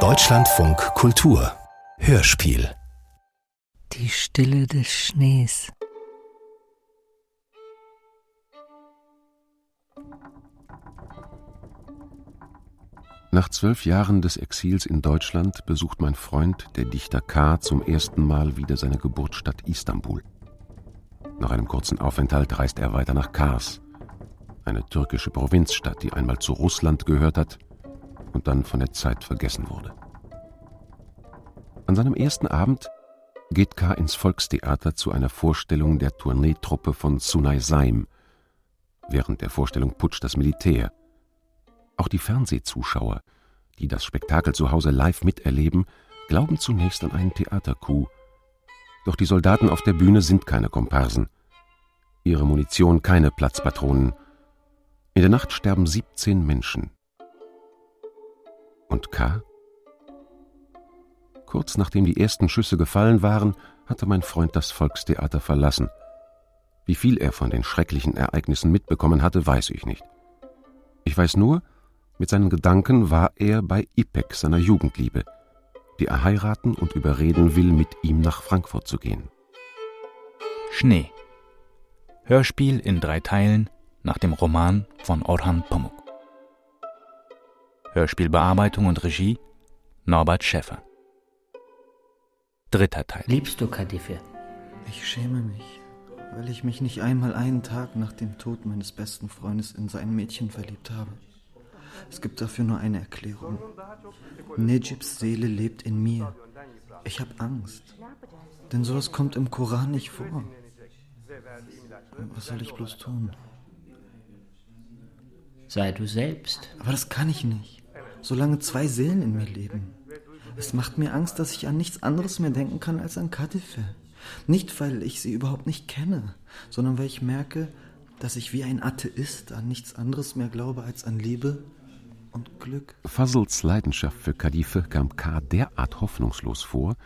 Deutschlandfunk Kultur Hörspiel Die Stille des Schnees. Nach zwölf Jahren des Exils in Deutschland besucht mein Freund, der Dichter K., zum ersten Mal wieder seine Geburtsstadt Istanbul. Nach einem kurzen Aufenthalt reist er weiter nach Kars, eine türkische Provinzstadt, die einmal zu Russland gehört hat und dann von der Zeit vergessen wurde. An seinem ersten Abend geht K. ins Volkstheater zu einer Vorstellung der Tourneetruppe von Sunay Saim. Während der Vorstellung putscht das Militär. Auch die Fernsehzuschauer, die das Spektakel zu Hause live miterleben, glauben zunächst an einen Theatercoup. Doch die Soldaten auf der Bühne sind keine Komparsen. Ihre Munition keine Platzpatronen. In der Nacht sterben 17 Menschen. Und K.? Kurz nachdem die ersten Schüsse gefallen waren, hatte mein Freund das Volkstheater verlassen. Wie viel er von den schrecklichen Ereignissen mitbekommen hatte, weiß ich nicht. Ich weiß nur, mit seinen Gedanken war er bei Ipek, seiner Jugendliebe, die er heiraten und überreden will, mit ihm nach Frankfurt zu gehen. Schnee. Hörspiel in drei Teilen nach dem Roman von Orhan Pamuk. Hörspielbearbeitung und Regie Norbert Schäffer. Dritter Teil. Liebst du Kadife? Ich schäme mich, weil ich mich nicht einmal einen Tag nach dem Tod meines besten Freundes in sein Mädchen verliebt habe. Es gibt dafür nur eine Erklärung. Nejibs Seele lebt in mir. Ich habe Angst. Denn sowas kommt im Koran nicht vor. Was soll ich bloß tun? Sei du selbst. Aber das kann ich nicht. Solange zwei Seelen in mir leben. Es macht mir Angst, dass ich an nichts anderes mehr denken kann als an Kadife. Nicht, weil ich sie überhaupt nicht kenne, sondern weil ich merke, dass ich wie ein Atheist an nichts anderes mehr glaube als an Liebe und Glück. Fazls Leidenschaft für Kadife kam K. derart hoffnungslos vor,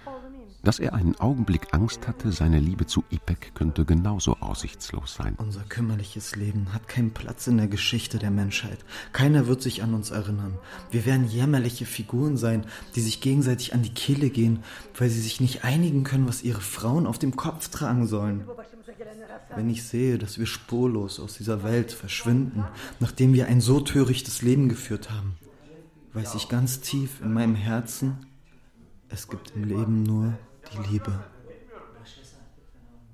dass er einen Augenblick Angst hatte, seine Liebe zu Ipek könnte genauso aussichtslos sein. Unser kümmerliches Leben hat keinen Platz in der Geschichte der Menschheit. Keiner wird sich an uns erinnern. Wir werden jämmerliche Figuren sein, die sich gegenseitig an die Kehle gehen, weil sie sich nicht einigen können, was ihre Frauen auf dem Kopf tragen sollen. Wenn ich sehe, dass wir spurlos aus dieser Welt verschwinden, nachdem wir ein so törichtes Leben geführt haben, weiß ich ganz tief in meinem Herzen, es gibt im Leben nur die Liebe.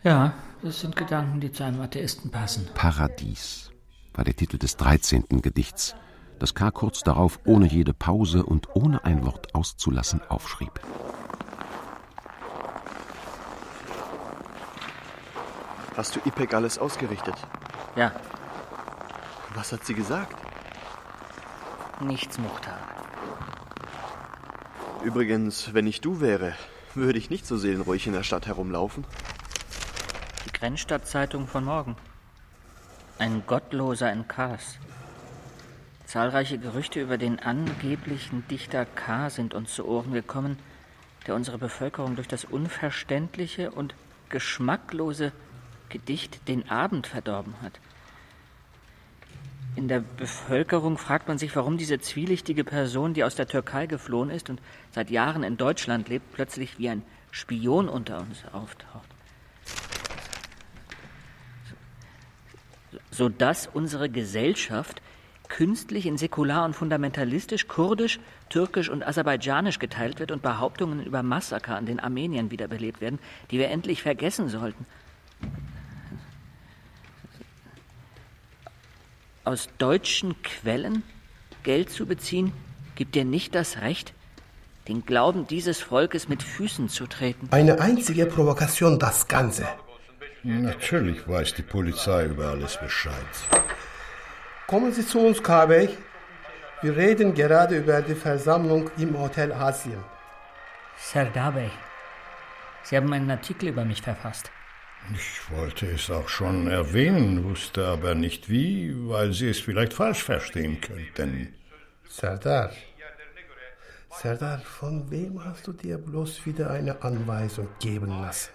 Ja, das sind Gedanken, die zu einem Atheisten passen. Paradies war der Titel des 13. Gedichts, das K. kurz darauf ohne jede Pause und ohne ein Wort auszulassen aufschrieb. Hast du Ipek alles ausgerichtet? Ja, Was hat sie gesagt? nichts, Muchtar. Übrigens, wenn ich du wäre, würde ich nicht so seelenruhig in der Stadt herumlaufen. Die Grenzstadtzeitung von morgen. Ein Gottloser in Kars. Zahlreiche Gerüchte über den angeblichen Dichter K. sind uns zu Ohren gekommen, der unsere Bevölkerung durch das unverständliche und geschmacklose Gedicht den Abend verdorben hat. In der Bevölkerung fragt man sich, warum diese zwielichtige Person, die aus der Türkei geflohen ist und seit Jahren in Deutschland lebt, plötzlich wie ein Spion unter uns auftaucht. Sodass unsere Gesellschaft künstlich in säkular und fundamentalistisch, kurdisch, türkisch und aserbaidschanisch geteilt wird und Behauptungen über Massaker an den Armeniern wiederbelebt werden, die wir endlich vergessen sollten. Aus deutschen Quellen Geld zu beziehen, gibt dir nicht das Recht, den Glauben dieses Volkes mit Füßen zu treten. Eine einzige Provokation, das Ganze. Natürlich weiß die Polizei über alles Bescheid. Kommen Sie zu uns, Kabey. Wir reden gerade über die Versammlung im Hotel Asien. Serdar Bey, Sie haben einen Artikel über mich verfasst. Ich wollte es auch schon erwähnen, wusste aber nicht wie, weil Sie es vielleicht falsch verstehen könnten. Serdar. Serdar, von wem hast du dir bloß wieder eine Anweisung geben lassen?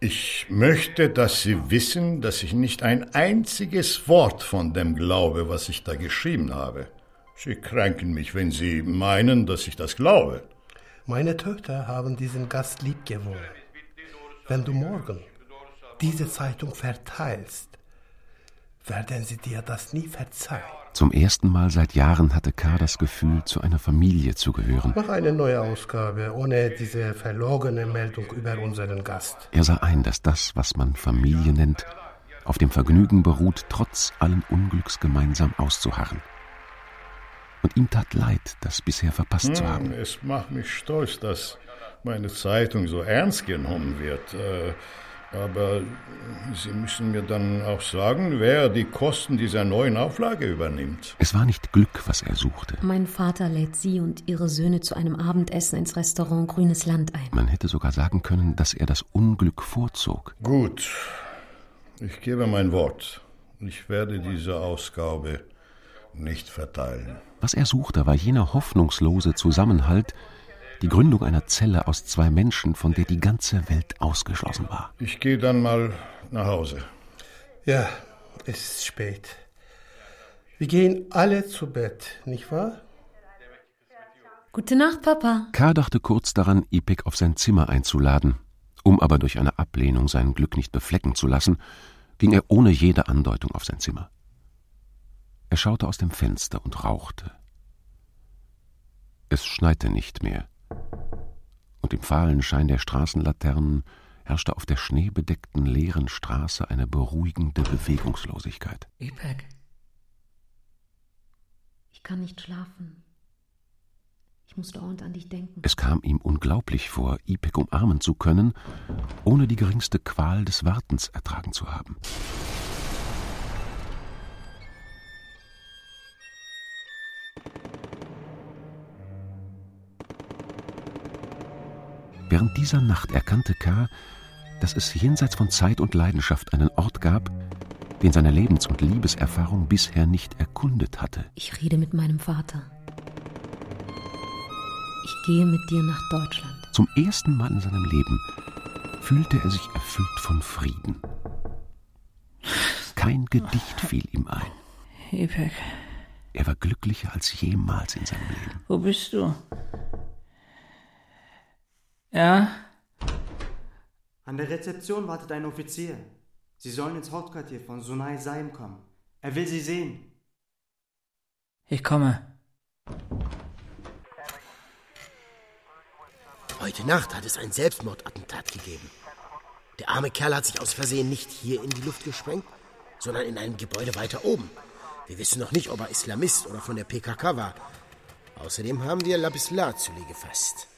Ich möchte, dass Sie wissen, dass ich nicht ein einziges Wort von dem glaube, was ich da geschrieben habe. Sie kränken mich, wenn Sie meinen, dass ich das glaube. Meine Töchter haben diesen Gast lieb gewonnen. Wenn du morgen diese Zeitung verteilst, werden sie dir das nie verzeihen. Zum ersten Mal seit Jahren hatte K. das Gefühl, zu einer Familie zu gehören. Mach eine neue Ausgabe, ohne diese verlogene Meldung über unseren Gast. Er sah ein, dass das, was man Familie nennt, auf dem Vergnügen beruht, trotz allen Unglücks gemeinsam auszuharren. Und ihm tat leid, das bisher verpasst hm, zu haben. Es macht mich stolz, dass meine Zeitung so ernst genommen wird. Äh, aber Sie müssen mir dann auch sagen, wer die Kosten dieser neuen Auflage übernimmt. Es war nicht Glück, was er suchte. Mein Vater lädt Sie und Ihre Söhne zu einem Abendessen ins Restaurant Grünes Land ein. Man hätte sogar sagen können, dass er das Unglück vorzog. Gut. Ich gebe mein Wort. Ich werde diese Ausgabe nicht verteilen. Was er suchte, war jener hoffnungslose Zusammenhalt, die Gründung einer Zelle aus zwei Menschen, von der die ganze Welt ausgeschlossen war. Ich gehe dann mal nach Hause. Ja, es ist spät. Wir gehen alle zu Bett, nicht wahr? Gute Nacht, Papa. K. dachte kurz daran, Ipek auf sein Zimmer einzuladen. Um aber durch eine Ablehnung sein Glück nicht beflecken zu lassen, ging er ohne jede Andeutung auf sein Zimmer. Er schaute aus dem Fenster und rauchte. Es schneite nicht mehr und im fahlen Schein der Straßenlaternen herrschte auf der schneebedeckten leeren Straße eine beruhigende Bewegungslosigkeit. Ipek. Ich kann nicht schlafen. Ich muss dauernd an dich denken. Es kam ihm unglaublich vor, Ipek umarmen zu können, ohne die geringste Qual des Wartens ertragen zu haben. Während dieser Nacht erkannte K., dass es jenseits von Zeit und Leidenschaft einen Ort gab, den seine Lebens- und Liebeserfahrung bisher nicht erkundet hatte. Ich rede mit meinem Vater. Ich gehe mit dir nach Deutschland. Zum ersten Mal in seinem Leben fühlte er sich erfüllt von Frieden. Kein Gedicht fiel ihm ein. Ipek. Er war glücklicher als jemals in seinem Leben. Wo bist du? Ja? An der Rezeption wartet ein Offizier. Sie sollen ins Hauptquartier von Sunai Saim kommen. Er will Sie sehen. Ich komme. Heute Nacht hat es ein Selbstmordattentat gegeben. Der arme Kerl hat sich aus Versehen nicht hier in die Luft gesprengt, sondern in einem Gebäude weiter oben. Wir wissen noch nicht, ob er Islamist oder von der PKK war. Außerdem haben wir Lapis Lazuli gefasst.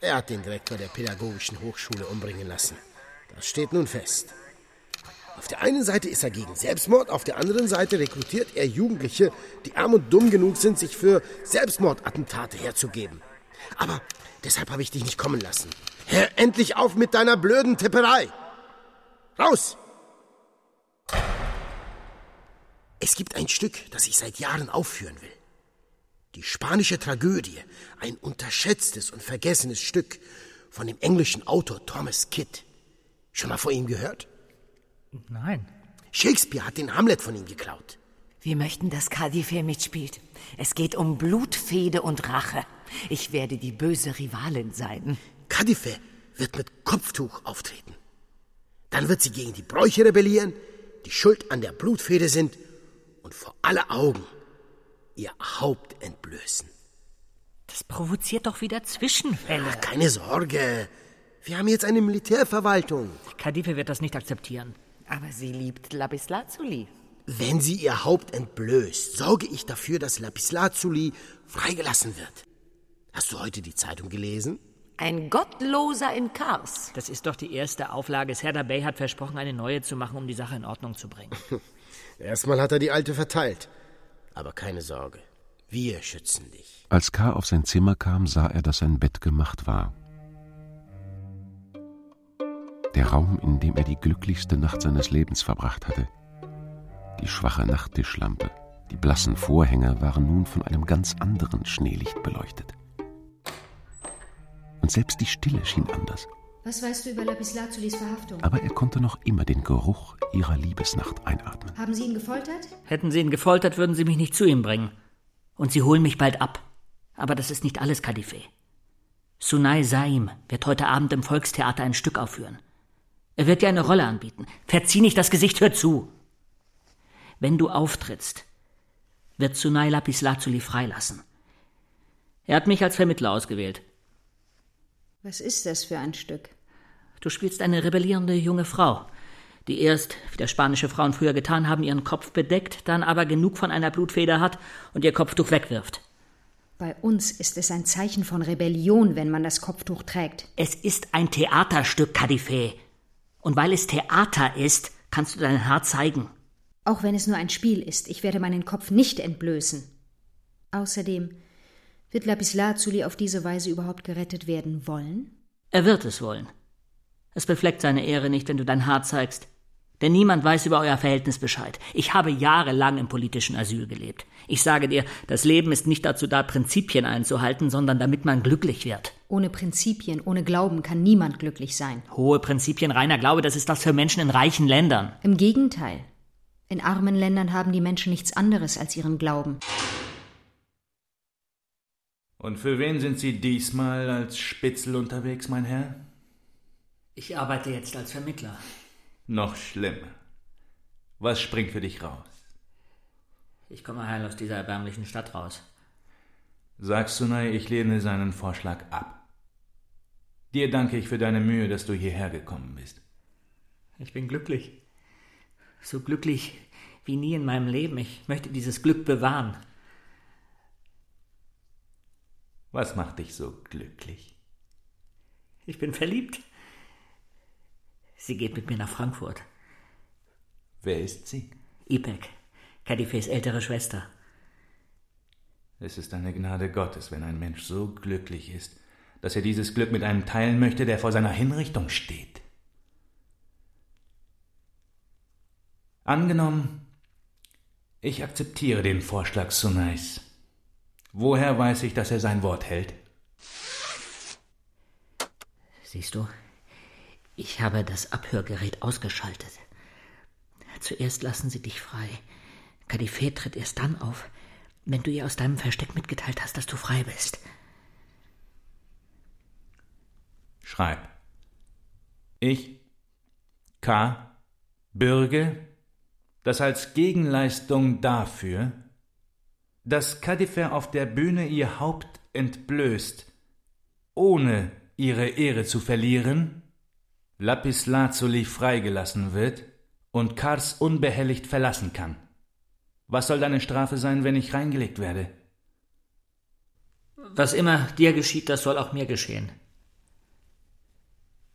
Er hat den Direktor der Pädagogischen Hochschule umbringen lassen. Das steht nun fest. Auf der einen Seite ist er gegen Selbstmord, auf der anderen Seite rekrutiert er Jugendliche, die arm und dumm genug sind, sich für Selbstmordattentate herzugeben. Aber deshalb habe ich dich nicht kommen lassen. Hör endlich auf mit deiner blöden Tipperei! Raus! Es gibt ein Stück, das ich seit Jahren aufführen will. Die spanische Tragödie, ein unterschätztes und vergessenes Stück von dem englischen Autor Thomas Kidd. Schon mal vor ihm gehört? Nein. Shakespeare hat den Hamlet von ihm geklaut. Wir möchten, dass Cadife mitspielt. Es geht um Blutfehde und Rache. Ich werde die böse Rivalin sein. Cadife wird mit Kopftuch auftreten. Dann wird sie gegen die Bräuche rebellieren, die schuld an der Blutfehde sind und vor alle Augen ihr Haupt entblößen. Das provoziert doch wieder Zwischenfälle. Ach, keine Sorge. Wir haben jetzt eine Militärverwaltung. Kadife wird das nicht akzeptieren. Aber sie liebt Lapislazuli. Wenn sie ihr Haupt entblößt, sorge ich dafür, dass Lapislazuli freigelassen wird. Hast du heute die Zeitung gelesen? Ein Gottloser in Kars. Das ist doch die erste Auflage. Serda Bey hat versprochen, eine neue zu machen, um die Sache in Ordnung zu bringen. Erstmal hat er die alte verteilt. Aber keine Sorge, wir schützen dich. Als K. auf sein Zimmer kam, sah er, dass sein Bett gemacht war. Der Raum, in dem er die glücklichste Nacht seines Lebens verbracht hatte. Die schwache Nachttischlampe, die blassen Vorhänge waren nun von einem ganz anderen Schneelicht beleuchtet. Und selbst die Stille schien anders. Was weißt du über Lapislazulis Verhaftung? Aber er konnte noch immer den Geruch ihrer Liebesnacht einatmen. Haben Sie ihn gefoltert? Hätten Sie ihn gefoltert, würden Sie mich nicht zu ihm bringen. Und sie holen mich bald ab. Aber das ist nicht alles, Kadife. Sunai Saim wird heute Abend im Volkstheater ein Stück aufführen. Er wird dir eine Rolle anbieten. Verzieh nicht das Gesicht, hör zu. Wenn du auftrittst, wird Sunai Lapislazuli freilassen. Er hat mich als Vermittler ausgewählt. Was ist das für ein Stück? Du spielst eine rebellierende junge Frau, die erst, wie das spanische Frauen früher getan haben, ihren Kopf bedeckt, dann aber genug von einer Blutfeder hat und ihr Kopftuch wegwirft. Bei uns ist es ein Zeichen von Rebellion, wenn man das Kopftuch trägt. Es ist ein Theaterstück, Kadife. Und weil es Theater ist, kannst du dein Haar zeigen. Auch wenn es nur ein Spiel ist, ich werde meinen Kopf nicht entblößen. Außerdem, wird Lapislazuli auf diese Weise überhaupt gerettet werden wollen? Er wird es wollen. Es befleckt seine Ehre nicht, wenn du dein Haar zeigst. Denn niemand weiß über euer Verhältnis Bescheid. Ich habe jahrelang im politischen Asyl gelebt. Ich sage dir, das Leben ist nicht dazu da, Prinzipien einzuhalten, sondern damit man glücklich wird. Ohne Prinzipien, ohne Glauben kann niemand glücklich sein. Hohe Prinzipien, reiner Glaube, das ist das für Menschen in reichen Ländern. Im Gegenteil. In armen Ländern haben die Menschen nichts anderes als ihren Glauben. Und für wen sind Sie diesmal als Spitzel unterwegs, mein Herr? Ich arbeite jetzt als Vermittler. Noch schlimmer. Was springt für dich raus? Ich komme heil aus dieser erbärmlichen Stadt raus. Sag Sunai, ich lehne seinen Vorschlag ab. Dir danke ich für deine Mühe, dass du hierher gekommen bist. Ich bin glücklich. So glücklich wie nie in meinem Leben. Ich möchte dieses Glück bewahren. Was macht dich so glücklich? Ich bin verliebt. Sie geht mit mir nach Frankfurt. Wer ist sie? Ipek, Kadifes ältere Schwester. Es ist eine Gnade Gottes, wenn ein Mensch so glücklich ist, dass er dieses Glück mit einem teilen möchte, der vor seiner Hinrichtung steht. Angenommen, ich akzeptiere den Vorschlag Sunais. Woher weiß ich, dass er sein Wort hält? Siehst du, ich habe das Abhörgerät ausgeschaltet. Zuerst lassen sie dich frei. Kadifet tritt erst dann auf, wenn du ihr aus deinem Versteck mitgeteilt hast, dass du frei bist. Schreib. Ich, K, bürge, dass als Gegenleistung dafür, dass Kadifer auf der Bühne ihr Haupt entblößt, ohne ihre Ehre zu verlieren, Lapis Lazuli freigelassen wird und Kars unbehelligt verlassen kann. Was soll deine Strafe sein, wenn ich reingelegt werde? Was immer dir geschieht, das soll auch mir geschehen.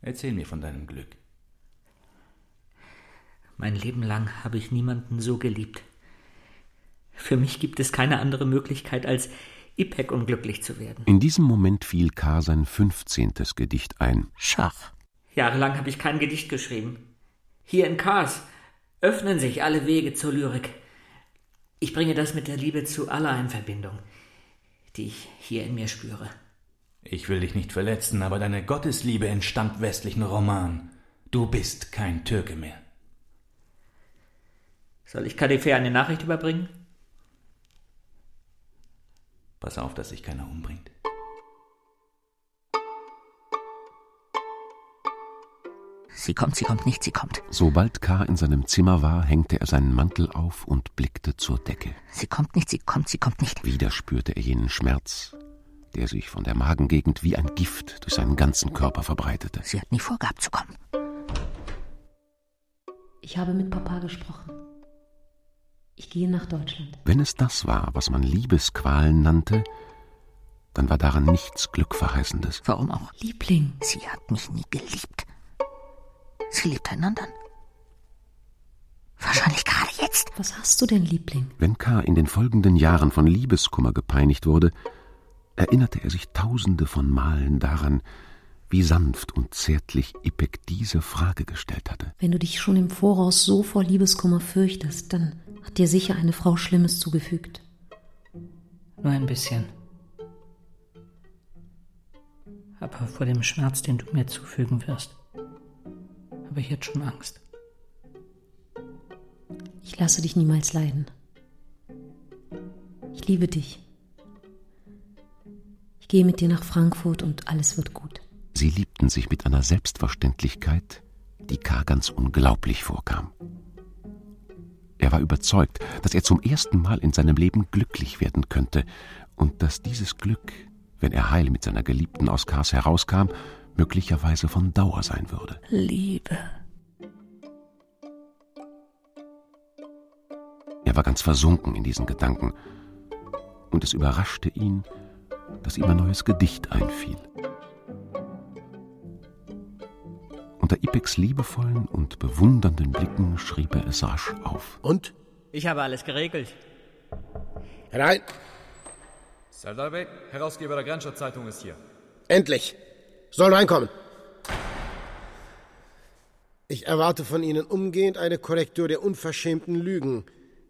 Erzähl mir von deinem Glück. Mein Leben lang habe ich niemanden so geliebt. Für mich gibt es keine andere Möglichkeit, als Ipek unglücklich zu werden. In diesem Moment fiel K. sein fünfzehntes Gedicht ein. Schach. Jahrelang habe ich kein Gedicht geschrieben. Hier in Kars öffnen sich alle Wege zur Lyrik. Ich bringe das mit der Liebe zu Allah in Verbindung, die ich hier in mir spüre. Ich will dich nicht verletzen, aber deine Gottesliebe entstammt westlichen Roman. Du bist kein Türke mehr. Soll ich Kadife eine Nachricht überbringen? Pass auf, dass sich keiner umbringt. Sie kommt, sie kommt nicht, sie kommt. Sobald K. in seinem Zimmer war, hängte er seinen Mantel auf und blickte zur Decke. Sie kommt nicht, sie kommt, sie kommt nicht. Wieder spürte er jenen Schmerz, der sich von der Magengegend wie ein Gift durch seinen ganzen Körper verbreitete. Sie hat nie vorgehabt zu kommen. Ich habe mit Papa gesprochen. Ich gehe nach Deutschland. Wenn es das war, was man Liebesqualen nannte, dann war daran nichts Glückverheißendes. Warum auch? Liebling. Sie hat mich nie geliebt. Sie liebt einen anderen. Wahrscheinlich gerade jetzt. Was hast du denn, Liebling? Wenn K. in den folgenden Jahren von Liebeskummer gepeinigt wurde, erinnerte er sich tausende von Malen daran, wie sanft und zärtlich Ipek diese Frage gestellt hatte. Wenn du dich schon im Voraus so vor Liebeskummer fürchtest, dann hat dir sicher eine Frau Schlimmes zugefügt. Nur ein bisschen. Aber vor dem Schmerz, den du mir zufügen wirst, habe ich jetzt schon Angst. Ich lasse dich niemals leiden. Ich liebe dich. gehe mit dir nach Frankfurt und alles wird gut. Sie liebten sich mit einer Selbstverständlichkeit, die K. ganz unglaublich vorkam. Er war überzeugt, dass er zum ersten Mal in seinem Leben glücklich werden könnte und dass dieses Glück, wenn er heil mit seiner Geliebten aus Kars herauskam, möglicherweise von Dauer sein würde. Liebe. Er war ganz versunken in diesen Gedanken, und es überraschte ihn, dass ihm ein neues Gedicht einfiel. Unter Ipex liebevollen und bewundernden Blicken schrieb er es rasch auf. Und? Ich habe alles geregelt. Herein! Serdar Bey, Herausgeber der Grenzstadt-Zeitung ist hier. Endlich! Soll reinkommen! Ich erwarte von Ihnen umgehend eine Korrektur der unverschämten Lügen,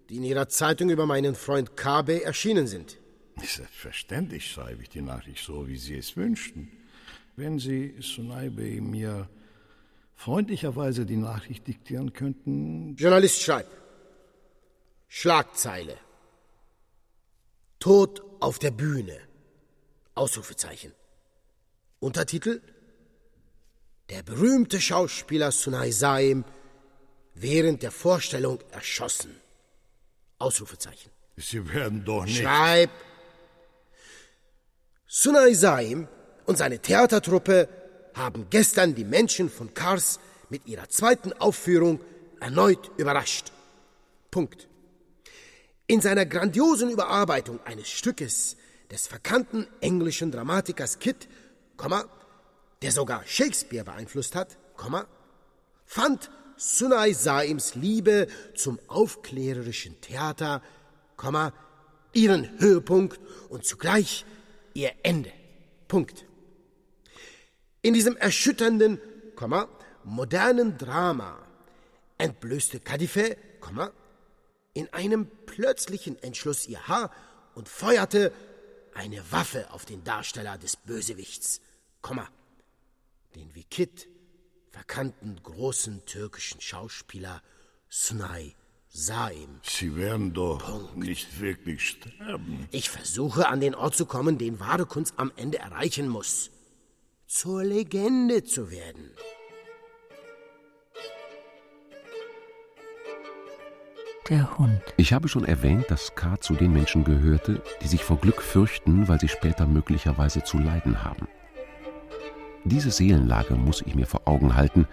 die in Ihrer Zeitung über meinen Freund Kabe erschienen sind. Selbstverständlich schreibe ich die Nachricht so, wie Sie es wünschten. Wenn Sie, Sunaibe, mir freundlicherweise die Nachricht diktieren könnten. Journalist schreibt. Schlagzeile. Tod auf der Bühne. Ausrufezeichen. Untertitel Der berühmte Schauspieler Sunai Saim während der Vorstellung erschossen. Ausrufezeichen. Sie werden doch nicht. Schreib. Sunai Saim und seine Theatertruppe haben gestern die Menschen von Kars mit ihrer zweiten Aufführung erneut überrascht. Punkt. In seiner grandiosen Überarbeitung eines Stückes des verkannten englischen Dramatikers Kidd, der sogar Shakespeare beeinflusst hat, fand Sunai Saims Liebe zum aufklärerischen Theater, ihren Höhepunkt und zugleich ihr Ende. Punkt. In diesem erschütternden, modernen Drama entblößte Kadife, in einem plötzlichen Entschluss ihr Haar und feuerte eine Waffe auf den Darsteller des Bösewichts, den wie Kitt verkannten großen türkischen Schauspieler Sunay Saim. Sie werden doch Punkt. nicht wirklich sterben. Ich versuche an den Ort zu kommen, den wahre Kunst am Ende erreichen muss. Zur Legende zu werden. Der Hund. Ich habe schon erwähnt, dass K. zu den Menschen gehörte, die sich vor Glück fürchten, weil sie später möglicherweise zu leiden haben. Diese Seelenlage muss ich mir vor Augen halten,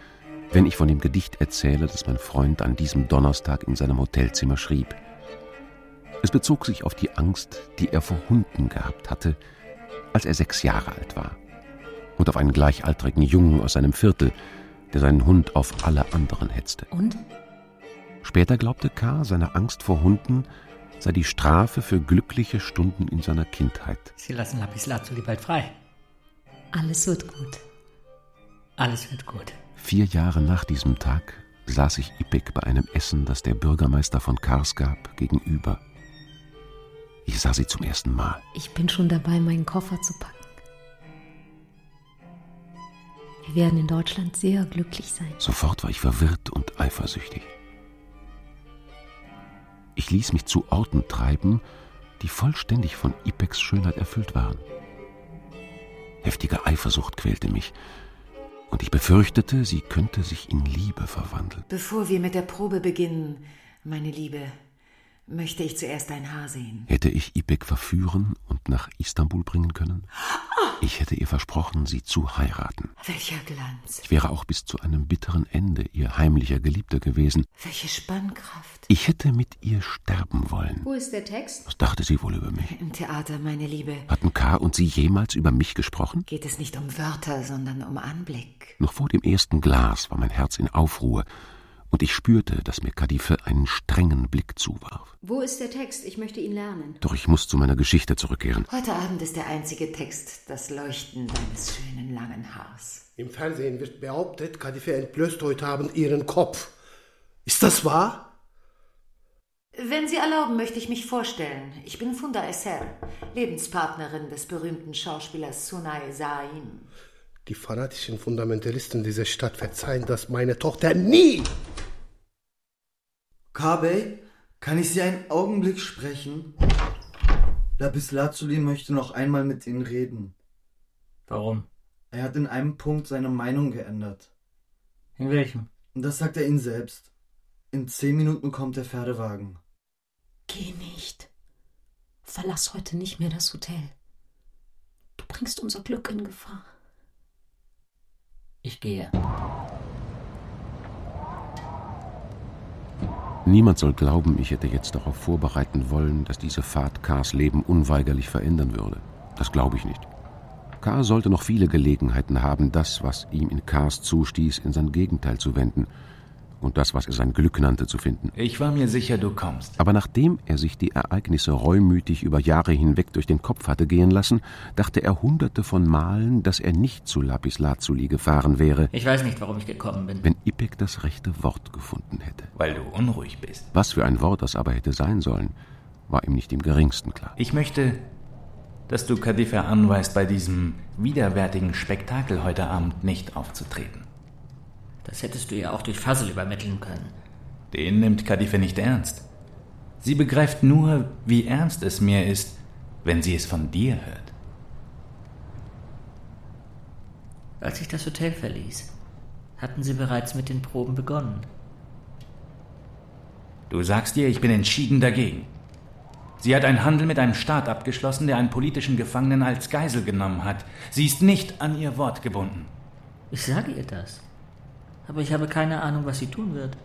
wenn ich von dem Gedicht erzähle, das mein Freund an diesem Donnerstag in seinem Hotelzimmer schrieb. Es bezog sich auf die Angst, die er vor Hunden gehabt hatte, als er sechs Jahre alt war, und auf einen gleichaltrigen Jungen aus seinem Viertel, der seinen Hund auf alle anderen hetzte. Und? Später glaubte K., seine Angst vor Hunden sei die Strafe für glückliche Stunden in seiner Kindheit. Sie lassen Lapislazuli bald frei. Alles wird gut. Alles wird gut. Vier Jahre nach diesem Tag saß ich Ipek bei einem Essen, das der Bürgermeister von Kars gab, gegenüber. Ich sah sie zum ersten Mal. Ich bin schon dabei, meinen Koffer zu packen. Wir werden in Deutschland sehr glücklich sein. Sofort war ich verwirrt und eifersüchtig. Ich ließ mich zu Orten treiben, die vollständig von Ipeks Schönheit erfüllt waren. Heftige Eifersucht quälte mich, und ich befürchtete, sie könnte sich in Liebe verwandeln. Bevor wir mit der Probe beginnen, meine Liebe, möchte ich zuerst dein Haar sehen. Hätte ich Ipek verführen und nach Istanbul bringen können? Ich hätte ihr versprochen, sie zu heiraten. Welcher Glanz. Ich wäre auch bis zu einem bitteren Ende ihr heimlicher Geliebter gewesen. Welche Spannkraft. Ich hätte mit ihr sterben wollen. Wo ist der Text? Was dachte sie wohl über mich? Im Theater, meine Liebe. Hatten K. und sie jemals über mich gesprochen? Geht es nicht um Wörter, sondern um Anblick. Noch vor dem ersten Glas war mein Herz in Aufruhr und ich spürte, dass mir Kadife einen strengen Blick zuwarf. Wo ist der Text? Ich möchte ihn lernen. Doch ich muss zu meiner Geschichte zurückkehren. Heute Abend ist der einzige Text das Leuchten deines schönen langen Haars. Im Fernsehen wird behauptet, Kadife entblößt heute Abend ihren Kopf. Ist das wahr? Wenn Sie erlauben, möchte ich mich vorstellen. Ich bin Funda Esser, Lebenspartnerin des berühmten Schauspielers Sunay Saim. Die fanatischen Fundamentalisten dieser Stadt verzeihen das meine Tochter nie. Kabe, kann ich Sie einen Augenblick sprechen? Lapis Lazuli möchte noch einmal mit Ihnen reden. Warum? Er hat in einem Punkt seine Meinung geändert. In welchem? Und das sagt er Ihnen selbst. In zehn Minuten kommt der Pferdewagen. Geh nicht. Verlass heute nicht mehr das Hotel. Du bringst unser Glück in Gefahr. Ich gehe. Niemand soll glauben, ich hätte jetzt darauf vorbereiten wollen, dass diese Fahrt Kars Leben unweigerlich verändern würde. Das glaube ich nicht. K. sollte noch viele Gelegenheiten haben, das, was ihm in Kars zustieß, in sein Gegenteil zu wenden und das, was er sein Glück nannte, zu finden. Ich war mir sicher, du kommst. Aber nachdem er sich die Ereignisse reumütig über Jahre hinweg durch den Kopf hatte gehen lassen, dachte er hunderte von Malen, dass er nicht zu Lapis Lazuli gefahren wäre. Ich weiß nicht, warum ich gekommen bin. Wenn Ipek das rechte Wort gefunden hätte. Weil du unruhig bist. Was für ein Wort das aber hätte sein sollen, war ihm nicht im geringsten klar. Ich möchte, dass du Kadife anweist, bei diesem widerwärtigen Spektakel heute Abend nicht aufzutreten. Das hättest du ihr auch durch Fassel übermitteln können. Den nimmt Kadife nicht ernst. Sie begreift nur, wie ernst es mir ist, wenn sie es von dir hört. Als ich das Hotel verließ, hatten sie bereits mit den Proben begonnen. Du sagst ihr, ich bin entschieden dagegen. Sie hat einen Handel mit einem Staat abgeschlossen, der einen politischen Gefangenen als Geisel genommen hat. Sie ist nicht an ihr Wort gebunden. Ich sage ihr das. Aber ich habe keine Ahnung, was sie tun wird.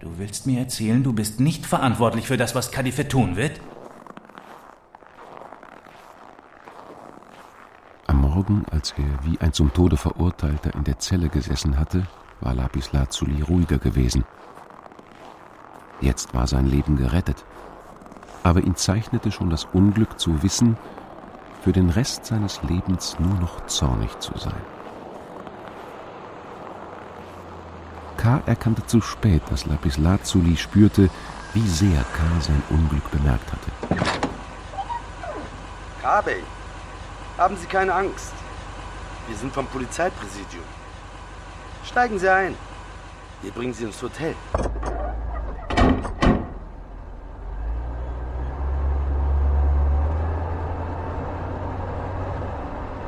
Du willst mir erzählen, du bist nicht verantwortlich für das, was Kadife tun wird? Am Morgen, als er wie ein zum Tode Verurteilter in der Zelle gesessen hatte, war Lapis Lazuli ruhiger gewesen. Jetzt war sein Leben gerettet. Aber ihn zeichnete schon das Unglück zu wissen, für den Rest seines Lebens nur noch zornig zu sein. K. erkannte zu spät, dass Lapis Lazuli spürte, wie sehr K. sein Unglück bemerkt hatte. Kabe, haben Sie keine Angst. Wir sind vom Polizeipräsidium. Steigen Sie ein. Wir bringen Sie ins Hotel.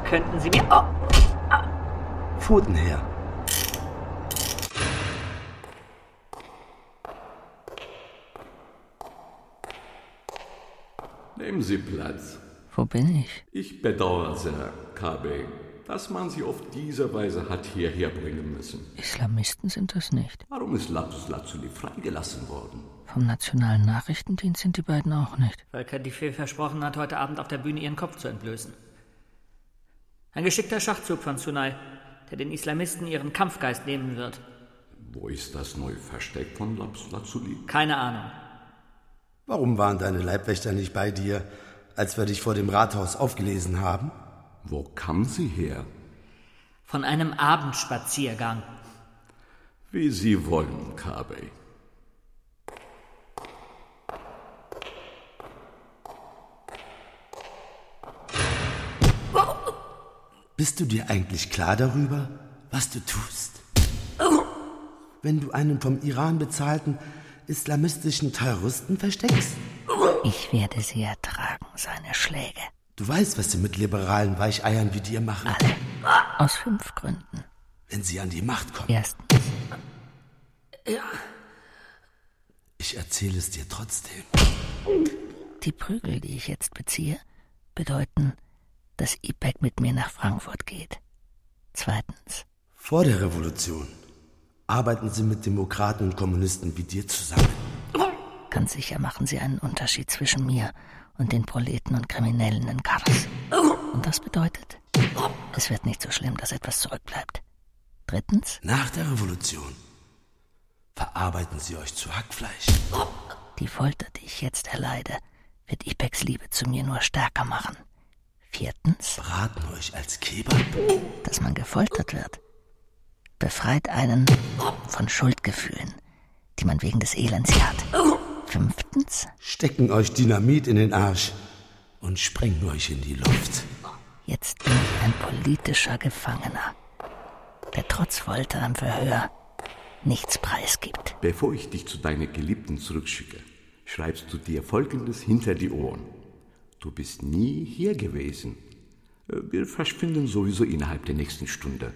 Könnten Sie mir... Oh. Pfoten her. Nehmen Sie Platz. Wo bin ich? Ich bedauere sehr, Kabe, dass man Sie auf diese Weise hat hierher bringen müssen. Islamisten sind das nicht. Warum ist Lapis Lazuli freigelassen worden? Vom Nationalen Nachrichtendienst sind die beiden auch nicht. Weil Kadife versprochen hat, heute Abend auf der Bühne ihren Kopf zu entblößen. Ein geschickter Schachzug von Sunai, der den Islamisten ihren Kampfgeist nehmen wird. Wo ist das neue Versteck von Lapis Lazuli? Keine Ahnung. Warum waren deine Leibwächter nicht bei dir, als wir dich vor dem Rathaus aufgelesen haben? Wo kamen sie her? Von einem Abendspaziergang. Wie Sie wollen, Kabe. Bist du dir eigentlich klar darüber, was du tust? Wenn du einen vom Iran bezahlten islamistischen Terroristen versteckst? Ich werde sie ertragen, seine Schläge. Du weißt, was sie mit liberalen Weicheiern wie dir machen. Alle. Aus fünf Gründen. Wenn sie an die Macht kommen. Erstens. Ja. Ich erzähle es dir trotzdem. Die Prügel, die ich jetzt beziehe, bedeuten, dass IPEC mit mir nach Frankfurt geht. Zweitens. Vor der Revolution arbeiten sie mit Demokraten und Kommunisten wie dir zusammen. Ganz sicher machen sie einen Unterschied zwischen mir und den Proleten und Kriminellen in Kars. Und das bedeutet, es wird nicht so schlimm, dass etwas zurückbleibt. Drittens. Nach der Revolution verarbeiten sie euch zu Hackfleisch. Die Folter, die ich jetzt erleide, wird Ipex Liebe zu mir nur stärker machen. Viertens. Braten euch als Kebab. Dass man gefoltert wird, befreit einen von Schuldgefühlen, die man wegen des Elends hier hat. Fünftens. Stecken euch Dynamit in den Arsch und sprengen euch in die Luft. Jetzt bin ich ein politischer Gefangener, der trotz Folter am Verhör nichts preisgibt. Bevor ich dich zu deiner Geliebten zurückschicke, schreibst du dir Folgendes hinter die Ohren. Du bist nie hier gewesen. Wir verschwinden sowieso innerhalb der nächsten Stunde.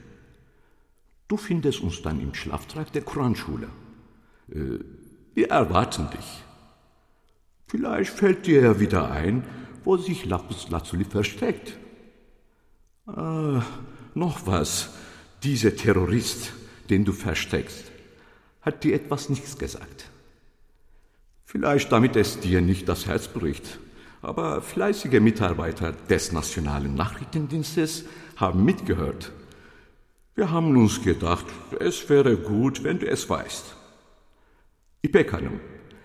Du findest uns dann im Schlaftrag der Koranschule. Äh, wir erwarten dich. Vielleicht fällt dir ja wieder ein, wo sich Lapus Lazuli versteckt. Ah, noch was. Dieser Terrorist, den du versteckst, hat dir etwas nichts gesagt. Vielleicht damit es dir nicht das Herz bricht, aber fleißige Mitarbeiter des Nationalen Nachrichtendienstes haben mitgehört. Wir haben uns gedacht, es wäre gut, wenn du es weißt. İpek Hanım,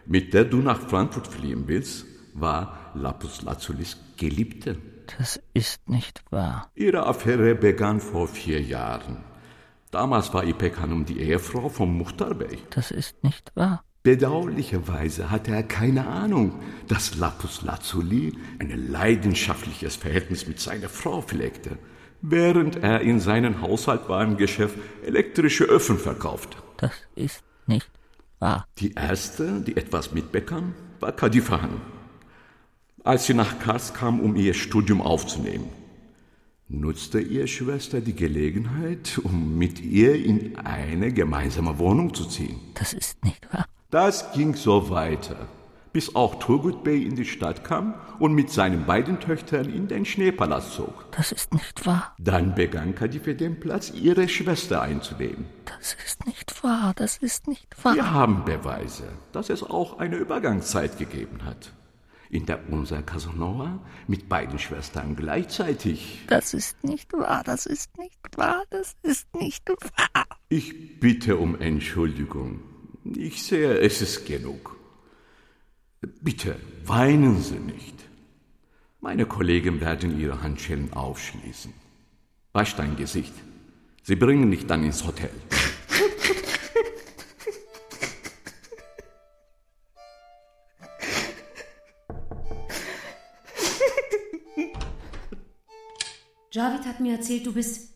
mit der du nach Frankfurt fliehen willst, war Lapus Lazulis Geliebte. Das ist nicht wahr. Ihre Affäre begann vor vier Jahren. Damals war İpek Hanım die Ehefrau von Muhtar Bey. Das ist nicht wahr. Bedauerlicherweise hatte er keine Ahnung, dass Lapus Lazuli ein leidenschaftliches Verhältnis mit seiner Frau pflegte, während er in seinem Haushaltwarengeschäft elektrische Öfen verkaufte. Das ist nicht wahr. Die erste, die etwas mitbekam, war Kadifa Hanım. Als sie nach Kars kam, um ihr Studium aufzunehmen, nutzte ihre Schwester die Gelegenheit, um mit ihr in eine gemeinsame Wohnung zu ziehen. Das ist nicht wahr. Das ging so weiter, bis auch Turgut Bey in die Stadt kam und mit seinen beiden Töchtern in den Schneepalast zog. Das ist nicht wahr. Dann begann Kadife den Platz ihrer Schwester einzunehmen. Das ist nicht wahr, das ist nicht wahr. Wir haben Beweise, dass es auch eine Übergangszeit gegeben hat, in der unser Casanova mit beiden Schwestern gleichzeitig. Das ist nicht wahr, das ist nicht wahr, das ist nicht wahr. Ich bitte um Entschuldigung. Ich sehe, es ist genug. Bitte weinen Sie nicht. Meine Kollegen werden Ihre Handschellen aufschließen. Wasch dein Gesicht. Sie bringen dich dann ins Hotel. Javid hat mir erzählt, du bist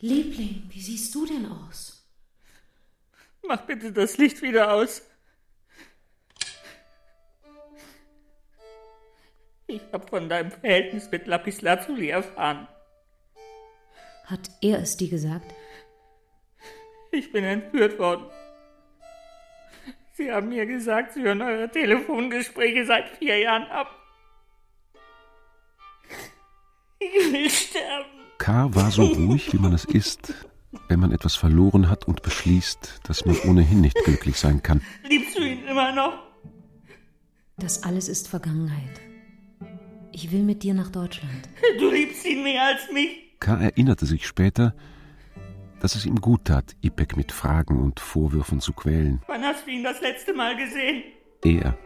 Liebling. Wie siehst du denn aus? Mach bitte das Licht wieder aus. Ich habe von deinem Verhältnis mit Lapis Lazuli erfahren. Hat er es dir gesagt? Ich bin entführt worden. Sie haben mir gesagt, Sie hören eure Telefongespräche seit vier Jahren ab. Ich will sterben. K. war so ruhig, wie man es ist, wenn man etwas verloren hat und beschließt, dass man ohnehin nicht glücklich sein kann. Liebst du ihn immer noch? Das alles ist Vergangenheit. Ich will mit dir nach Deutschland. Du liebst ihn mehr als mich. K. erinnerte sich später, dass es ihm gut tat, Ipek mit Fragen und Vorwürfen zu quälen. Wann hast du ihn das letzte Mal gesehen? Er,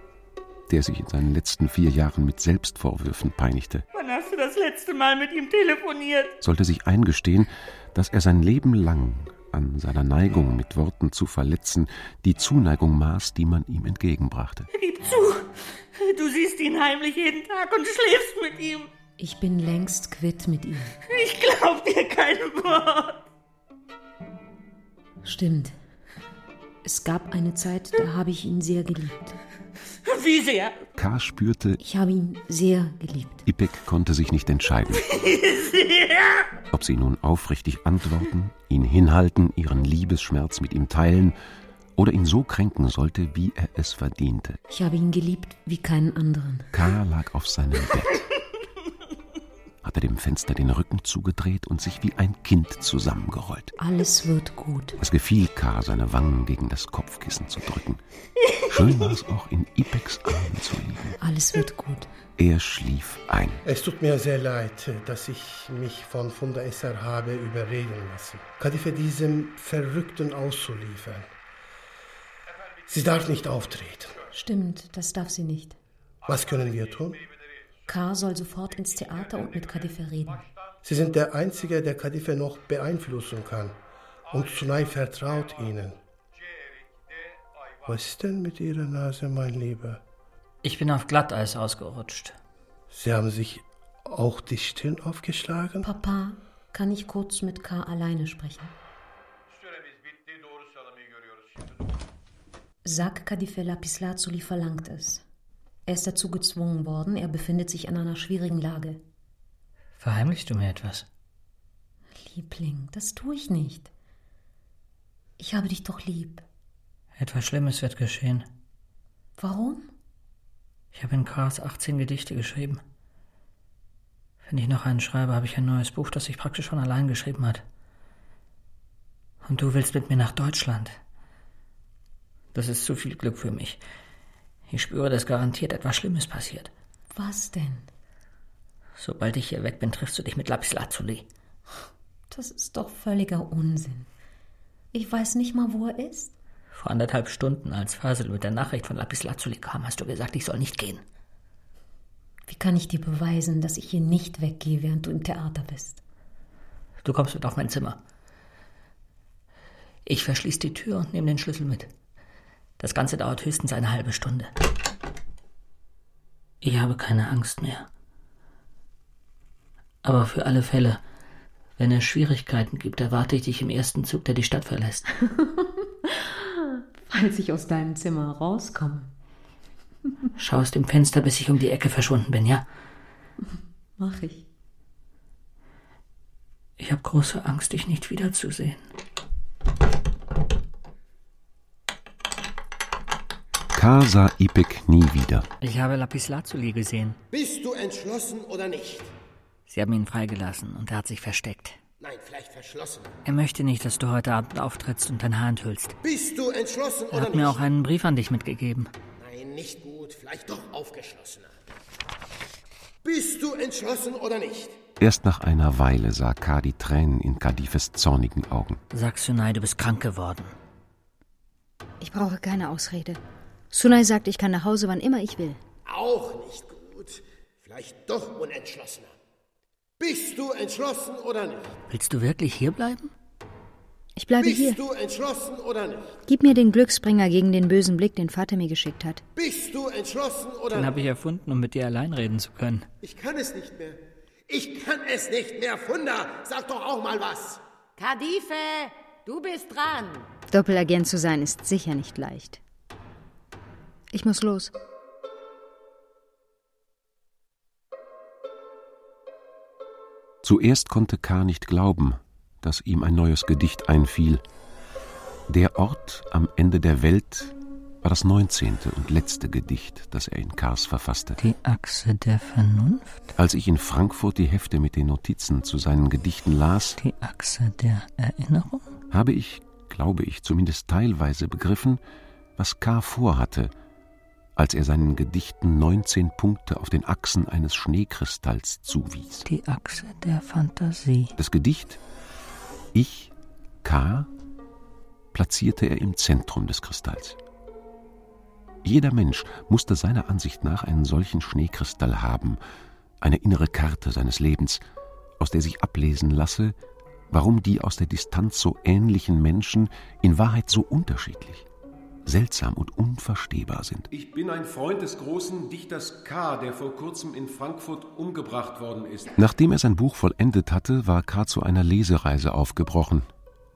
der sich in seinen letzten vier Jahren mit Selbstvorwürfen peinigte, Wann hast du das letzte Mal mit ihm telefoniert? sollte sich eingestehen, dass er sein Leben lang an seiner Neigung mit Worten zu verletzen die Zuneigung maß, die man ihm entgegenbrachte. Gib zu. Du siehst ihn heimlich jeden Tag und schläfst mit ihm. Ich bin längst quitt mit ihm. Ich glaub dir kein Wort. Stimmt. Es gab eine Zeit, da habe ich ihn sehr geliebt. Wie sehr? K. spürte, Ich habe ihn sehr geliebt. Ipek konnte sich nicht entscheiden, Wie sehr? ob sie nun aufrichtig antworten, ihn hinhalten, ihren Liebesschmerz mit ihm teilen oder ihn so kränken sollte, wie er es verdiente. Ich habe ihn geliebt wie keinen anderen. K. lag auf seinem Bett, hatte dem Fenster den Rücken zugedreht und sich wie ein Kind zusammengerollt. Alles wird gut. Es gefiel K., seine Wangen gegen das Kopfkissen zu drücken. Schön war es auch, in Ipeks Armen zu liegen. Alles wird gut. Er schlief ein. Es tut mir sehr leid, dass ich mich von Funda Esser habe überreden lassen, Kadife diesem Verrückten auszuliefern. Sie darf nicht auftreten. Stimmt, das darf sie nicht. Was können wir tun? K. soll sofort ins Theater und mit Kadife reden. Sie sind der Einzige, der Kadife noch beeinflussen kann. Und Sunay vertraut Ihnen. Was ist denn mit Ihrer Nase, mein Lieber? Ich bin auf Glatteis ausgerutscht. Sie haben sich auch die Stirn aufgeschlagen? Papa, kann ich kurz mit K. alleine sprechen? Sag Kadife Lapislazuli verlangt es. Er ist dazu gezwungen worden, er befindet sich in einer schwierigen Lage. Verheimlichst du mir etwas? Liebling, das tue ich nicht. Ich habe dich doch lieb. Etwas Schlimmes wird geschehen. Warum? Ich habe in Karls 18 Gedichte geschrieben. Wenn ich noch einen schreibe, habe ich ein neues Buch, das sich praktisch schon allein geschrieben hat. Und du willst mit mir nach Deutschland. Das ist zu viel Glück für mich. Ich spüre, dass garantiert etwas Schlimmes passiert. Was denn? Sobald ich hier weg bin, triffst du dich mit Lapislazuli. Das ist doch völliger Unsinn. Ich weiß nicht mal, wo er ist. Vor anderthalb Stunden, als Fasel mit der Nachricht von Lapislazuli kam, hast du gesagt, ich soll nicht gehen. Wie kann ich dir beweisen, dass ich hier nicht weggehe, während du im Theater bist? Du kommst mit auf mein Zimmer. Ich verschließe die Tür und nehme den Schlüssel mit. Das Ganze dauert höchstens eine halbe Stunde. Ich habe keine Angst mehr. Aber für alle Fälle, wenn es Schwierigkeiten gibt, erwarte ich dich im ersten Zug, der die Stadt verlässt. Falls ich aus deinem Zimmer rauskomme. Schau aus dem Fenster, bis ich um die Ecke verschwunden bin, ja? Mach ich. Ich habe große Angst, dich nicht wiederzusehen. K. sah Ipek nie wieder. Ich habe Lapislazuli gesehen. Bist du entschlossen oder nicht? Sie haben ihn freigelassen und er hat sich versteckt. Nein, vielleicht verschlossen. Er möchte nicht, dass du heute Abend auftrittst und deine Hand hüllst. Bist du entschlossen Er oder hat nicht? mir auch einen Brief an dich mitgegeben. Nein, nicht gut. Vielleicht doch aufgeschlossener. Bist du entschlossen oder nicht? Erst nach einer Weile sah K. die Tränen in Kadifes zornigen Augen. Sag Sunai, du bist krank geworden. Ich brauche keine Ausrede. Sunai sagt, ich kann nach Hause, wann immer ich will. Auch nicht gut. Vielleicht doch unentschlossener. Bist du entschlossen oder nicht? Willst du wirklich hierbleiben? Ich bleibe Bist hier. du entschlossen oder nicht? Gib mir den Glücksbringer gegen den bösen Blick, den Vater mir geschickt hat. Bist du entschlossen oder Den nicht? habe ich erfunden, um mit dir allein reden zu können. Ich kann es nicht mehr. Ich kann es nicht mehr. Funda, sag doch auch mal was. Kadife, du bist dran. Doppelagent zu sein ist sicher nicht leicht. Ich muss los. Zuerst konnte K. nicht glauben, dass ihm ein neues Gedicht einfiel. Der Ort am Ende der Welt war das neunzehnte und letzte Gedicht, das er in Kars verfasste. Die Achse der Vernunft? Als ich in Frankfurt die Hefte mit den Notizen zu seinen Gedichten las, Die Achse der Erinnerung? habe ich, glaube ich, zumindest teilweise begriffen, was K. vorhatte, als er seinen Gedichten 19 Punkte auf den Achsen eines Schneekristalls zuwies. Die Achse der Fantasie. Das Gedicht Ich, K, platzierte er im Zentrum des Kristalls. Jeder Mensch musste seiner Ansicht nach einen solchen Schneekristall haben, eine innere Karte seines Lebens, aus der sich ablesen lasse, warum die aus der Distanz so ähnlichen Menschen in Wahrheit so unterschiedlich, seltsam und unverstehbar sind. Ich bin ein Freund des großen Dichters K., der vor kurzem in Frankfurt umgebracht worden ist. Nachdem er sein Buch vollendet hatte, war K. zu einer Lesereise aufgebrochen,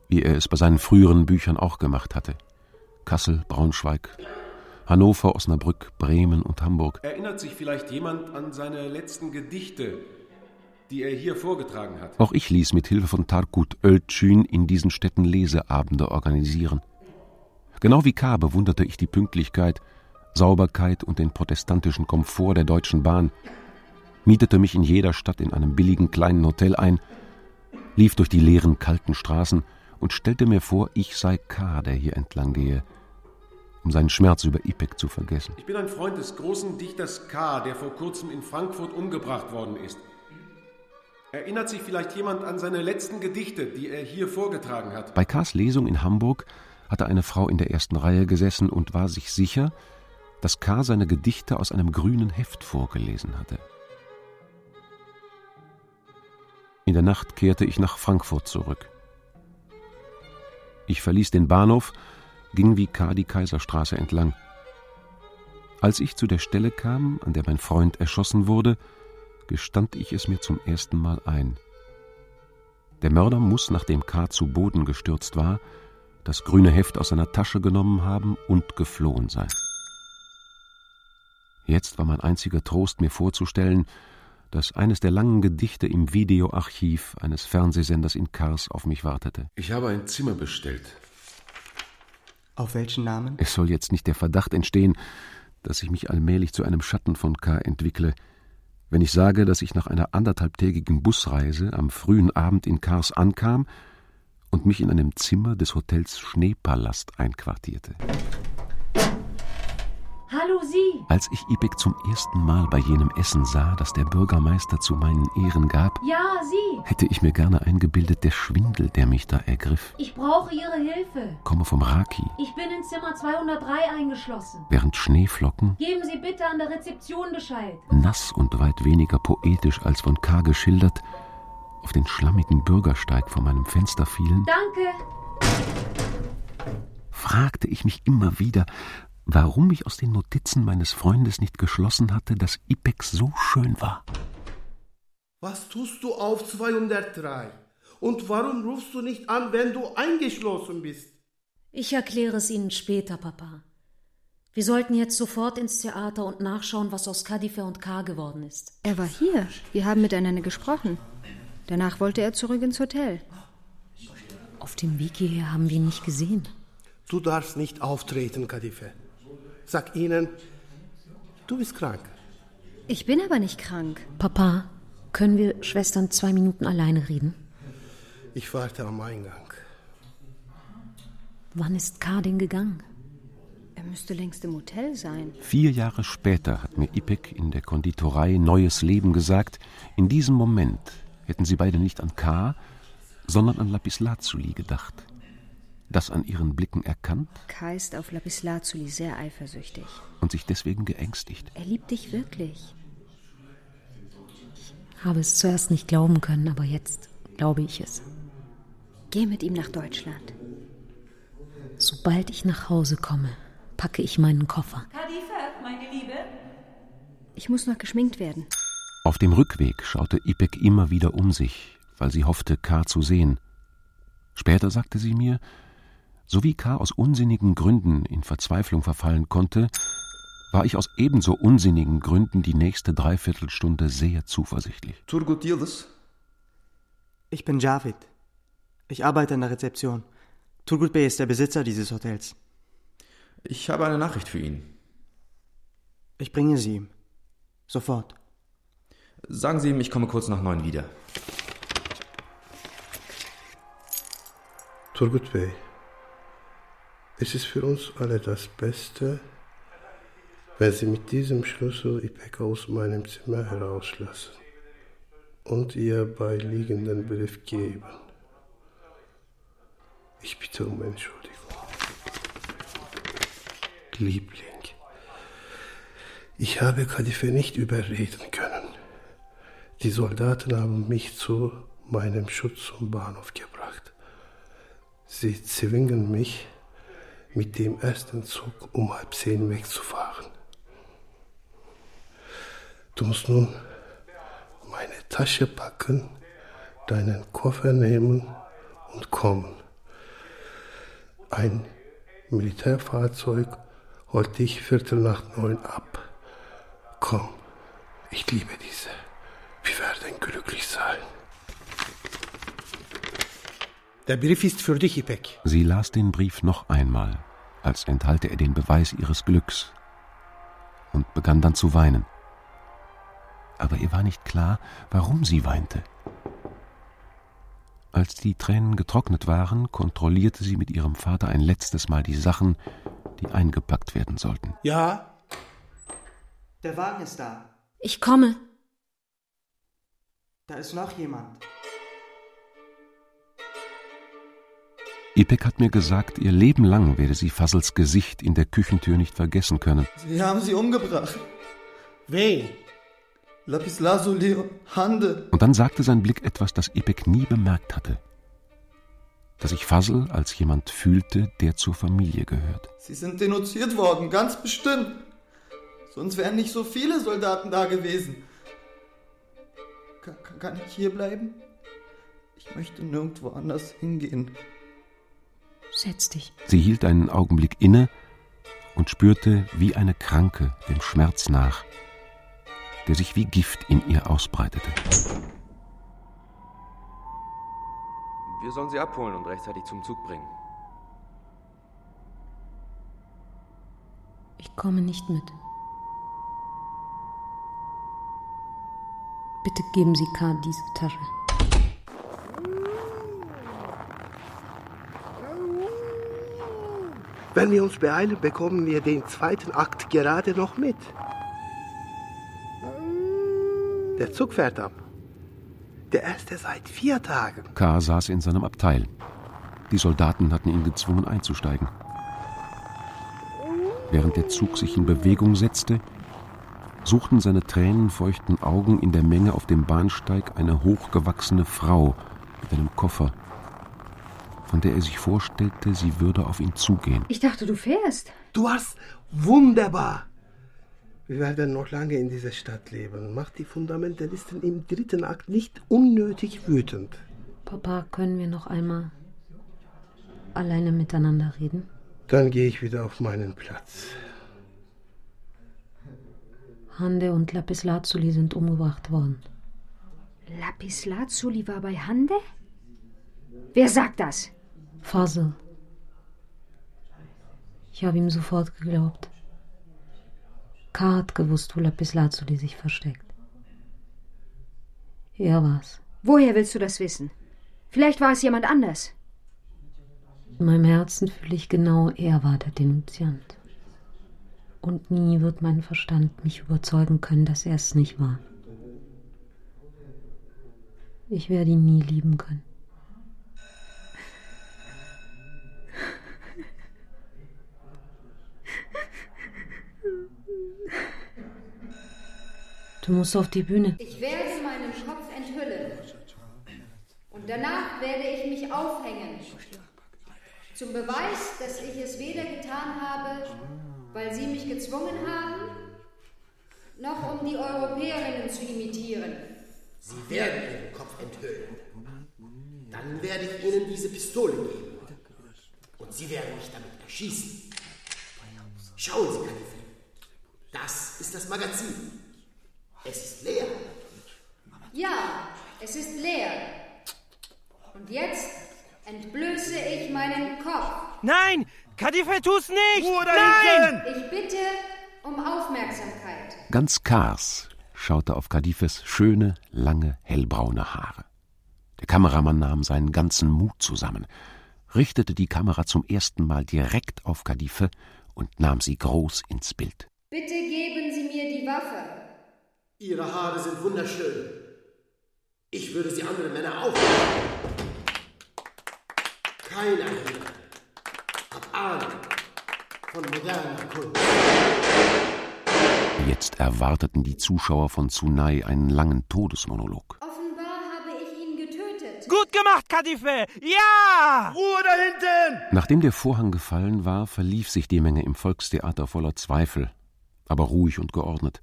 wie er es bei seinen früheren Büchern auch gemacht hatte. Kassel, Braunschweig, Hannover, Osnabrück, Bremen und Hamburg. Erinnert sich vielleicht jemand an seine letzten Gedichte, die er hier vorgetragen hat? Auch ich ließ mit Hilfe von Tarkut Ölçün in diesen Städten Leseabende organisieren. Genau wie K. bewunderte ich die Pünktlichkeit, Sauberkeit und den protestantischen Komfort der Deutschen Bahn, mietete mich in jeder Stadt in einem billigen kleinen Hotel ein, lief durch die leeren, kalten Straßen und stellte mir vor, ich sei K., der hier entlang gehe, um seinen Schmerz über Ipek zu vergessen. Ich bin ein Freund des großen Dichters K., der vor kurzem in Frankfurt umgebracht worden ist. Erinnert sich vielleicht jemand an seine letzten Gedichte, die er hier vorgetragen hat? Bei K.s Lesung in Hamburg hatte eine Frau in der ersten Reihe gesessen und war sich sicher, dass K. seine Gedichte aus einem grünen Heft vorgelesen hatte. In der Nacht kehrte ich nach Frankfurt zurück. Ich verließ den Bahnhof, ging wie K. die Kaiserstraße entlang. Als ich zu der Stelle kam, an der mein Freund erschossen wurde, gestand ich es mir zum ersten Mal ein. Der Mörder muss, nachdem K. zu Boden gestürzt war, das grüne Heft aus seiner Tasche genommen haben und geflohen sein. Jetzt war mein einziger Trost, mir vorzustellen, dass eines der langen Gedichte im Videoarchiv eines Fernsehsenders in Kars auf mich wartete. Ich habe ein Zimmer bestellt. Auf welchen Namen? Es soll jetzt nicht der Verdacht entstehen, dass ich mich allmählich zu einem Schatten von K. entwickle, wenn ich sage, dass ich nach einer anderthalbtägigen Busreise am frühen Abend in Kars ankam und mich in einem Zimmer des Hotels Schneepalast einquartierte. Hallo Sie! Als ich Ibek zum ersten Mal bei jenem Essen sah, das der Bürgermeister zu meinen Ehren gab, Ja, Sie! hätte ich mir gerne eingebildet, der Schwindel, der mich da ergriff, Ich brauche Ihre Hilfe. komme vom Raki, Ich bin in Zimmer 203 eingeschlossen. während Schneeflocken, Geben Sie bitte an der Rezeption Bescheid. nass und weit weniger poetisch als von K. geschildert, auf den schlammigen Bürgersteig vor meinem Fenster fielen, Danke! fragte ich mich immer wieder, warum ich aus den Notizen meines Freundes nicht geschlossen hatte, dass Ipex so schön war. Was tust du auf 203? Und warum rufst du nicht an, wenn du eingeschlossen bist? Ich erkläre es Ihnen später, Papa. Wir sollten jetzt sofort ins Theater und nachschauen, was aus Kadife und K geworden ist. Er war hier. Wir haben miteinander gesprochen. Danach wollte er zurück ins Hotel. Auf dem Weg hierher haben wir ihn nicht gesehen. Du darfst nicht auftreten, Kadife. Sag ihnen, du bist krank. Ich bin aber nicht krank. Papa, können wir Schwestern zwei Minuten alleine reden? Ich warte am Eingang. Wann ist K denn gegangen? Er müsste längst im Hotel sein. Vier Jahre später hat mir Ipek in der Konditorei Neues Leben gesagt, in diesem Moment hätten sie beide nicht an K., sondern an Lapislazuli gedacht. Das an ihren Blicken erkannt Kai ist auf Lapislazuli sehr eifersüchtig. und sich deswegen geängstigt. Er liebt dich wirklich. Habe es zuerst nicht glauben können, aber jetzt glaube ich es. Geh mit ihm nach Deutschland. Sobald ich nach Hause komme, packe ich meinen Koffer. Kadife, meine Liebe. Ich muss noch geschminkt werden. Auf dem Rückweg schaute Ipek immer wieder um sich, weil sie hoffte, K. zu sehen. Später sagte sie mir, so wie K. aus unsinnigen Gründen in Verzweiflung verfallen konnte, war ich aus ebenso unsinnigen Gründen die nächste Dreiviertelstunde sehr zuversichtlich. Turgut Yıldız? Ich bin Javid. Ich arbeite in der Rezeption. Turgut Bey ist der Besitzer dieses Hotels. Ich habe eine Nachricht für ihn. Ich bringe sie ihm. Sofort. Sagen Sie ihm, ich komme kurz nach neun wieder. Turgut Bey, es ist für uns alle das Beste, wenn Sie mit diesem Schlüssel Ipek aus meinem Zimmer herauslassen und ihr beiliegenden Brief geben. Ich bitte um Entschuldigung. Liebling, ich habe Kadife nicht überreden können. Die Soldaten haben mich zu meinem Schutz zum Bahnhof gebracht. Sie zwingen mich, mit dem ersten Zug um halb zehn wegzufahren. Du musst nun meine Tasche packen, deinen Koffer nehmen und kommen. Ein Militärfahrzeug holt dich Viertel nach neun ab. Komm, ich liebe diese. Wir werden glücklich sein. Der Brief ist für dich, Ipek. Sie las den Brief noch einmal, als enthalte er den Beweis ihres Glücks, und begann dann zu weinen. Aber ihr war nicht klar, warum sie weinte. Als die Tränen getrocknet waren, kontrollierte sie mit ihrem Vater ein letztes Mal die Sachen, die eingepackt werden sollten. Ja? Der Wagen ist da. Ich komme. Da ist noch jemand. Ipek hat mir gesagt, ihr Leben lang werde sie Fassels Gesicht in der Küchentür nicht vergessen können. Sie haben sie umgebracht. Wen? Lapislazuli Hande. Und dann sagte sein Blick etwas, das Ipek nie bemerkt hatte. Dass ich Fassel als jemand fühlte, der zur Familie gehört. Sie sind denunziert worden, ganz bestimmt. Sonst wären nicht so viele Soldaten da gewesen. Kann, kann ich hier bleiben? Ich möchte nirgendwo anders hingehen. Setz dich. Sie hielt einen Augenblick inne und spürte wie eine Kranke dem Schmerz nach, der sich wie Gift in ihr ausbreitete. Wir sollen sie abholen und rechtzeitig zum Zug bringen. Ich komme nicht mit. Bitte geben Sie K. diese Tasche. Wenn wir uns beeilen, bekommen wir den zweiten Akt gerade noch mit. Der Zug fährt ab. Der erste seit vier Tagen. K. saß in seinem Abteil. Die Soldaten hatten ihn gezwungen einzusteigen. Während der Zug sich in Bewegung setzte, suchten seine tränenfeuchten Augen in der Menge auf dem Bahnsteig eine hochgewachsene Frau mit einem Koffer, von der er sich vorstellte, sie würde auf ihn zugehen. Ich dachte, du fährst. Du warst wunderbar. Wir werden noch lange in dieser Stadt leben. Macht die Fundamentalisten im dritten Akt nicht unnötig wütend. Papa, können wir noch einmal alleine miteinander reden? Dann gehe ich wieder auf meinen Platz. Hande und Lapislazuli sind umgebracht worden. Lapislazuli war bei Hande? Wer sagt das? Fasel. Ich habe ihm sofort geglaubt. K. hat gewusst, wo Lapislazuli sich versteckt. Er war's. Woher willst du das wissen? Vielleicht war es jemand anders. In meinem Herzen fühle ich genau, er war der Denunziant. Und nie wird mein Verstand mich überzeugen können, dass er es nicht war. Ich werde ihn nie lieben können. Du musst auf die Bühne. Ich werde meinen Kopf enthüllen. Und danach werde ich mich aufhängen. Zum Beweis, dass ich es weder getan habe, weil sie mich gezwungen haben, noch um die Europäerinnen zu imitieren. Sie werden Ihren Kopf enthüllen. Dann werde ich Ihnen diese Pistole geben. Und Sie werden mich damit erschießen. Schauen Sie, Kalife. Das ist das Magazin. Es ist leer. Ja, es ist leer. Und jetzt entblöße ich meinen Kopf. Nein! Kadife, tu's nicht! Ruhe Nein! Ich bitte um Aufmerksamkeit. Ganz Kars schaute auf Kadifes schöne, lange, hellbraune Haare. Der Kameramann nahm seinen ganzen Mut zusammen, richtete die Kamera zum ersten Mal direkt auf Kadife und nahm sie groß ins Bild. Bitte geben Sie mir die Waffe. Ihre Haare sind wunderschön. Ich würde sie andere Männer auch. Keiner hier Ahnung von moderner Kunst. Jetzt erwarteten die Zuschauer von Tsunai einen langen Todesmonolog. Offenbar habe ich ihn getötet. Gut gemacht, Kadife! Ja! Ruhe da hinten! Nachdem der Vorhang gefallen war, verlief sich die Menge im Volkstheater voller Zweifel, aber ruhig und geordnet.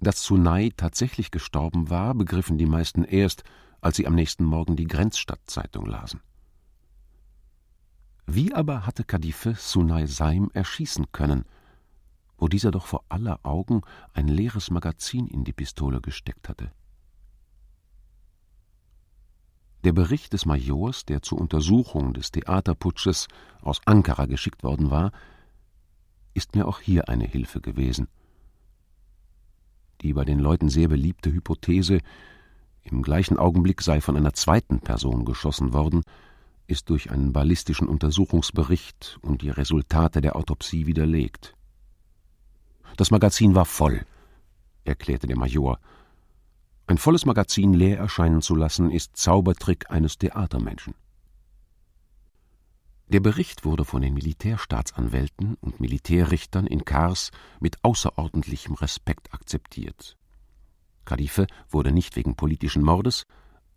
Dass Tsunai tatsächlich gestorben war, begriffen die meisten erst, als sie am nächsten Morgen die Grenzstadtzeitung lasen. Wie aber hatte Kadife Sunai Saim erschießen können, wo dieser doch vor aller Augen ein leeres Magazin in die Pistole gesteckt hatte? Der Bericht des Majors, der zur Untersuchung des Theaterputsches aus Ankara geschickt worden war, ist mir auch hier eine Hilfe gewesen. Die bei den Leuten sehr beliebte Hypothese, im gleichen Augenblick sei von einer zweiten Person geschossen worden, ist durch einen ballistischen Untersuchungsbericht und die Resultate der Autopsie widerlegt. Das Magazin war voll, erklärte der Major. Ein volles Magazin leer erscheinen zu lassen, ist Zaubertrick eines Theatermenschen. Der Bericht wurde von den Militärstaatsanwälten und Militärrichtern in Kars mit außerordentlichem Respekt akzeptiert. Kadife wurde nicht wegen politischen Mordes,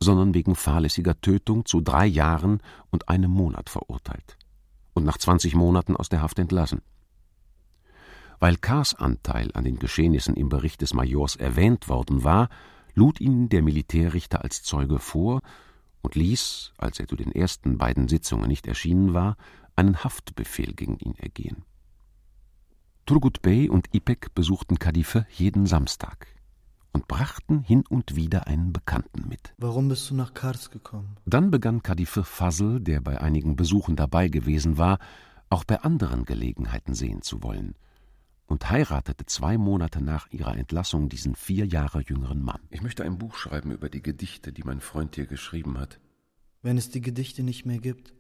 sondern wegen fahrlässiger Tötung zu drei Jahren und einem Monat verurteilt und nach 20 Monaten aus der Haft entlassen. Weil Kars Anteil an den Geschehnissen im Bericht des Majors erwähnt worden war, lud ihn der Militärrichter als Zeuge vor und ließ, als er zu den ersten beiden Sitzungen nicht erschienen war, einen Haftbefehl gegen ihn ergehen. Turgut Bey und Ipek besuchten Kadife jeden Samstag und brachten hin und wieder einen Bekannten mit. Warum bist du nach Kars gekommen? Dann begann Kadife Fazl, der bei einigen Besuchen dabei gewesen war, auch bei anderen Gelegenheiten sehen zu wollen und heiratete zwei Monate nach ihrer Entlassung diesen vier Jahre jüngeren Mann. Ich möchte ein Buch schreiben über die Gedichte, die mein Freund hier geschrieben hat. Wenn es die Gedichte nicht mehr gibt,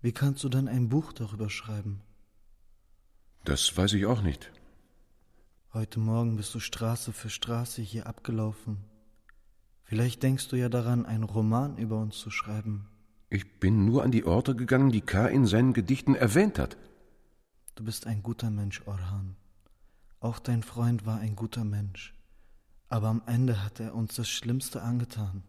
wie kannst du dann ein Buch darüber schreiben? Das weiß ich auch nicht. Heute Morgen bist du Straße für Straße hier abgelaufen. Vielleicht denkst du ja daran, einen Roman über uns zu schreiben. Ich bin nur an die Orte gegangen, die K. in seinen Gedichten erwähnt hat. Du bist ein guter Mensch, Orhan. Auch dein Freund war ein guter Mensch. Aber am Ende hat er uns das Schlimmste angetan.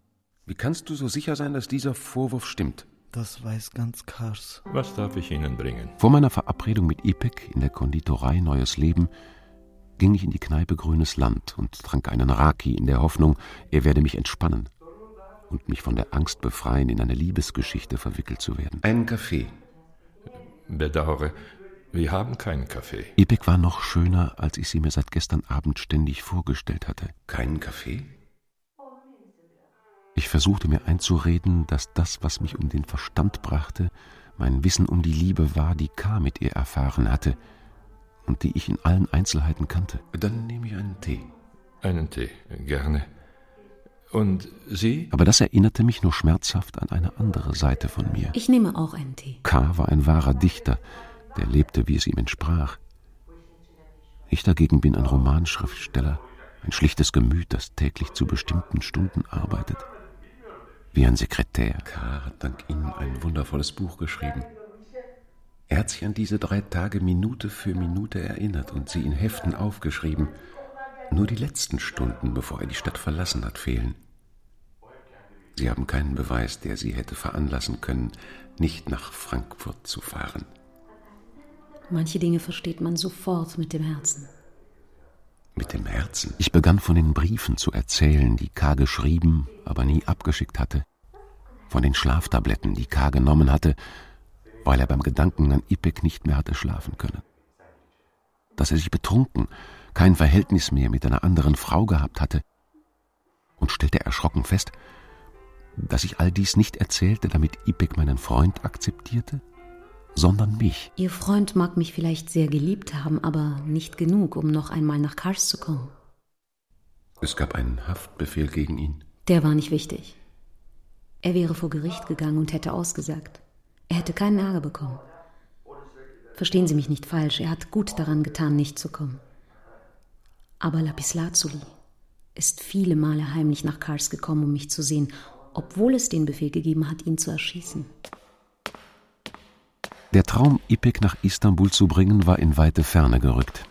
Wie kannst du so sicher sein, dass dieser Vorwurf stimmt? Das weiß ganz Kars. Was darf ich Ihnen bringen? Vor meiner Verabredung mit Ipek in der Konditorei Neues Leben ging ich in die Kneipe Grünes Land und trank einen Raki in der Hoffnung, er werde mich entspannen und mich von der Angst befreien, in eine Liebesgeschichte verwickelt zu werden. Einen Kaffee. Bedauere, wir haben keinen Kaffee. Ipek war noch schöner, als ich sie mir seit gestern Abend ständig vorgestellt hatte. Keinen Kaffee? Ich versuchte mir einzureden, dass das, was mich um den Verstand brachte, mein Wissen um die Liebe war, die K. mit ihr erfahren hatte und die ich in allen Einzelheiten kannte. Dann nehme ich einen Tee. Einen Tee, gerne. Und Sie? Aber das erinnerte mich nur schmerzhaft an eine andere Seite von mir. Ich nehme auch einen Tee. K. war ein wahrer Dichter, der lebte, wie es ihm entsprach. Ich dagegen bin ein Romanschriftsteller, ein schlichtes Gemüt, das täglich zu bestimmten Stunden arbeitet. Wie ein Sekretär. K. hat dank Ihnen ein wundervolles Buch geschrieben. Er hat sich an diese drei Tage Minute für Minute erinnert und sie in Heften aufgeschrieben. Nur die letzten Stunden, bevor er die Stadt verlassen hat, fehlen. Sie haben keinen Beweis, der Sie hätte veranlassen können, nicht nach Frankfurt zu fahren. Manche Dinge versteht man sofort mit dem Herzen. Mit dem Herzen? Ich begann von den Briefen zu erzählen, die K. geschrieben, aber nie abgeschickt hatte. Von den Schlaftabletten, die K. genommen hatte, weil er beim Gedanken an Ipek nicht mehr hatte schlafen können. Dass er sich betrunken, kein Verhältnis mehr mit einer anderen Frau gehabt hatte. Und stellte erschrocken fest, dass ich all dies nicht erzählte, damit Ipek meinen Freund akzeptierte, sondern mich. Ihr Freund mag mich vielleicht sehr geliebt haben, aber nicht genug, um noch einmal nach Kars zu kommen. Es gab einen Haftbefehl gegen ihn. Der war nicht wichtig. Er wäre vor Gericht gegangen und hätte ausgesagt. Er hätte keinen Ärger bekommen. Verstehen Sie mich nicht falsch, er hat gut daran getan, nicht zu kommen. Aber Lapislazuli ist viele Male heimlich nach Kars gekommen, um mich zu sehen, obwohl es den Befehl gegeben hat, ihn zu erschießen. Der Traum, Ipek nach Istanbul zu bringen, war in weite Ferne gerückt.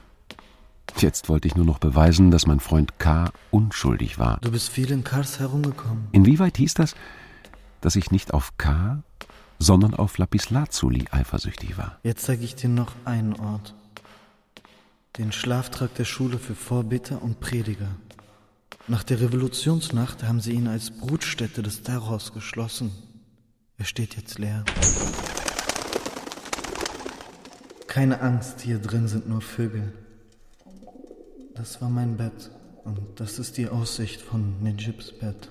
Jetzt wollte ich nur noch beweisen, dass mein Freund K. unschuldig war. Du bist viel in Kars herumgekommen. Inwieweit hieß das, dass ich nicht auf K., sondern auf Lapislazuli eifersüchtig war? Jetzt zeige ich dir noch einen Ort. Den Schlaftrakt der Schule für Vorbeter und Prediger. Nach der Revolutionsnacht haben sie ihn als Brutstätte des Terrors geschlossen. Er steht jetzt leer. Keine Angst, hier drin sind nur Vögel. Das war mein Bett und das ist die Aussicht von Nejibs Bett.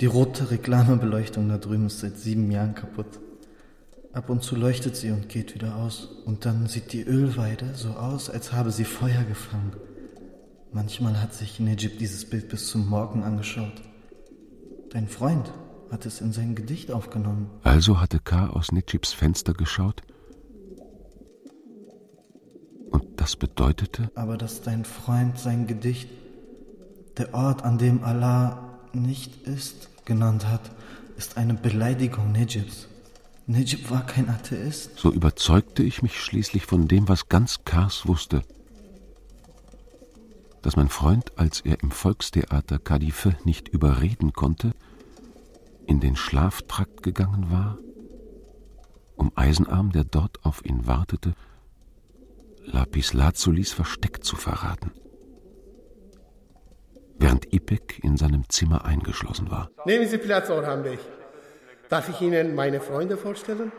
Die rote Reklamebeleuchtung da drüben ist seit sieben Jahren kaputt. Ab und zu leuchtet sie und geht wieder aus. Und dann sieht die Ölweide so aus, als habe sie Feuer gefangen. Manchmal hat sich Nejib dieses Bild bis zum Morgen angeschaut. Dein Freund hat es in sein Gedicht aufgenommen. Also hatte K. aus Nejibs Fenster geschaut? Und das bedeutete? Aber dass dein Freund sein Gedicht, der Ort, an dem Allah nicht ist, genannt hat, ist eine Beleidigung Nejibs. Nejib war kein Atheist. So überzeugte ich mich schließlich von dem, was ganz Kars wusste. Dass mein Freund, als er im Volkstheater Kadife nicht überreden konnte, in den Schlaftrakt gegangen war, um Eisenarm, der dort auf ihn wartete, Lapislazulis Versteck zu verraten, während Ipek in seinem Zimmer eingeschlossen war. Nehmen Sie Platz, Orhan Bey. Darf ich Ihnen meine Freunde vorstellen?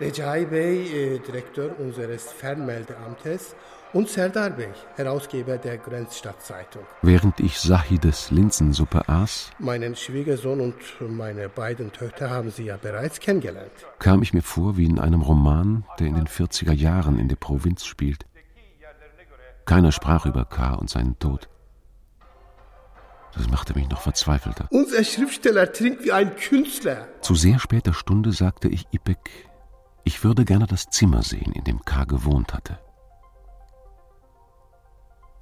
Recai Bey, äh, Direktor unseres Fernmeldeamtes Und Serdar Bey, Herausgeber der Grenzstadtzeitung. Während ich Sahides Linsensuppe aß, Meinen Schwiegersohn und meine beiden Töchter haben Sie ja bereits kennengelernt. kam ich mir vor wie in einem Roman, der in den 40er Jahren in der Provinz spielt. Keiner sprach über K. und seinen Tod. Das machte mich noch verzweifelter. Unser Schriftsteller trinkt wie ein Künstler. Zu sehr später Stunde sagte ich Ipek, ich würde gerne das Zimmer sehen, in dem K. gewohnt hatte.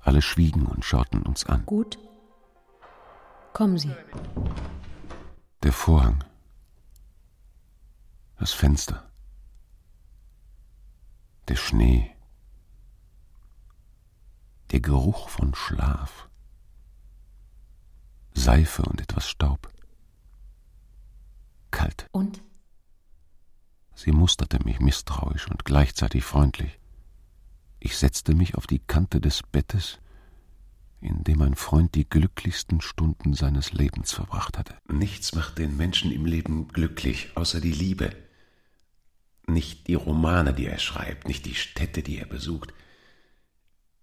Alle schwiegen und schauten uns an. Gut. Kommen Sie. Der Vorhang. Das Fenster. Der Schnee. Der Geruch von Schlaf. Seife und etwas Staub. Kalt. Und? Sie musterte mich misstrauisch und gleichzeitig freundlich. Ich setzte mich auf die Kante des Bettes, in dem mein Freund die glücklichsten Stunden seines Lebens verbracht hatte. Nichts macht den Menschen im Leben glücklich, außer die Liebe. Nicht die Romane, die er schreibt, nicht die Städte, die er besucht.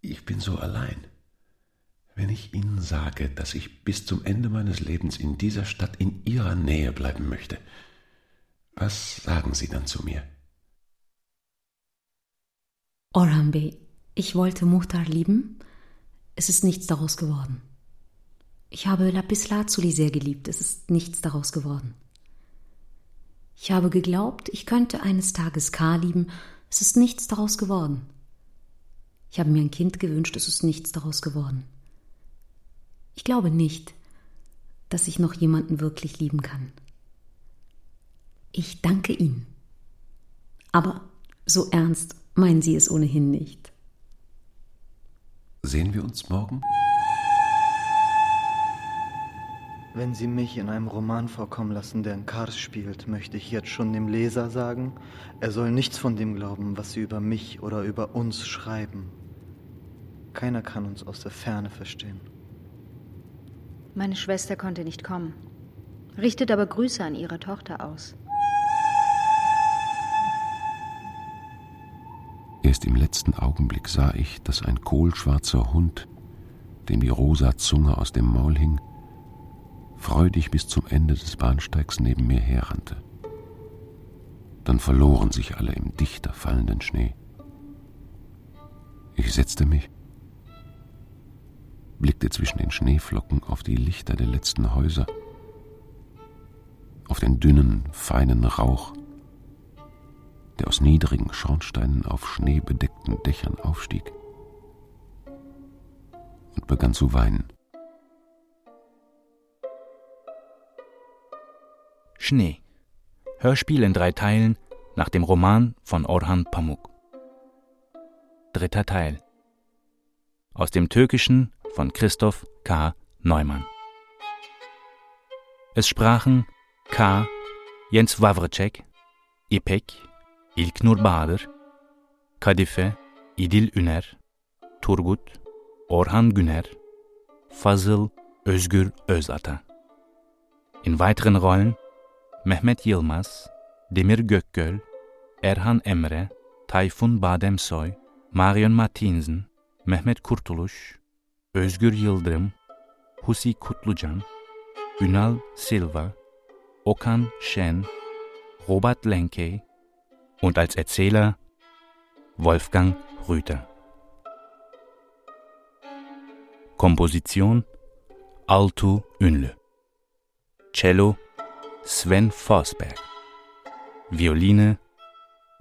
Ich bin so allein. Wenn ich Ihnen sage, dass ich bis zum Ende meines Lebens in dieser Stadt in Ihrer Nähe bleiben möchte, was sagen Sie dann zu mir? Orhan ich wollte Muhtar lieben. Es ist nichts daraus geworden. Ich habe Lapis Lazuli sehr geliebt. Es ist nichts daraus geworden. Ich habe geglaubt, ich könnte eines Tages K lieben. Es ist nichts daraus geworden. Ich habe mir ein Kind gewünscht. Es ist nichts daraus geworden. Ich glaube nicht, dass ich noch jemanden wirklich lieben kann. Ich danke Ihnen. Aber so ernst meinen Sie es ohnehin nicht. Sehen wir uns morgen? Wenn Sie mich in einem Roman vorkommen lassen, der in Kars spielt, möchte ich jetzt schon dem Leser sagen, er soll nichts von dem glauben, was Sie über mich oder über uns schreiben. Keiner kann uns aus der Ferne verstehen. Meine Schwester konnte nicht kommen, richtet aber Grüße an ihre Tochter aus. Erst im letzten Augenblick sah ich, dass ein kohlschwarzer Hund, dem die rosa Zunge aus dem Maul hing, freudig bis zum Ende des Bahnsteigs neben mir herrannte. Dann verloren sich alle im dichter fallenden Schnee. Ich setzte mich, blickte zwischen den Schneeflocken auf die Lichter der letzten Häuser, auf den dünnen, feinen Rauch, der aus niedrigen Schornsteinen auf schneebedeckten Dächern aufstieg, und begann zu weinen. Schnee. Hörspiel in drei Teilen nach dem Roman von Orhan Pamuk. Dritter Teil. Aus dem Türkischen von Christoph K. Neumann. Es sprachen K. Jens Wawrcek, İpek, İlknur Bahadır, Kadife, İdil Üner, Turgut, Orhan Güner, Fazıl Özgür Özata. In weiteren Rollen Mehmet Yılmaz, Demir Gökgöl, Erhan Emre, Tayfun Bademsoy, Marion Martinsen, Mehmet Kurtuluş, Özgür Yıldırım, Husi Kutlucan, Ünal Silva, Okan Shen, Robert Lenkey und als Erzähler Wolfgang Rüther. Komposition Altu Ünlü. Cello Sven Forsberg. Violine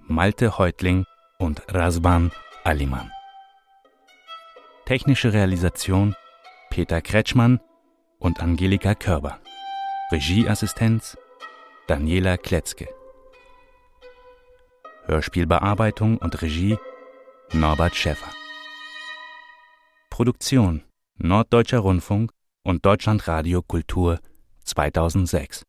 Malte Heutling und Rasban Aliman. Technische Realisation Peter Kretschmann und Angelika Körber. Regieassistenz Daniela Kletzke. Hörspielbearbeitung und Regie Norbert Schäffer. Produktion Norddeutscher Rundfunk und Deutschlandradio Kultur 2006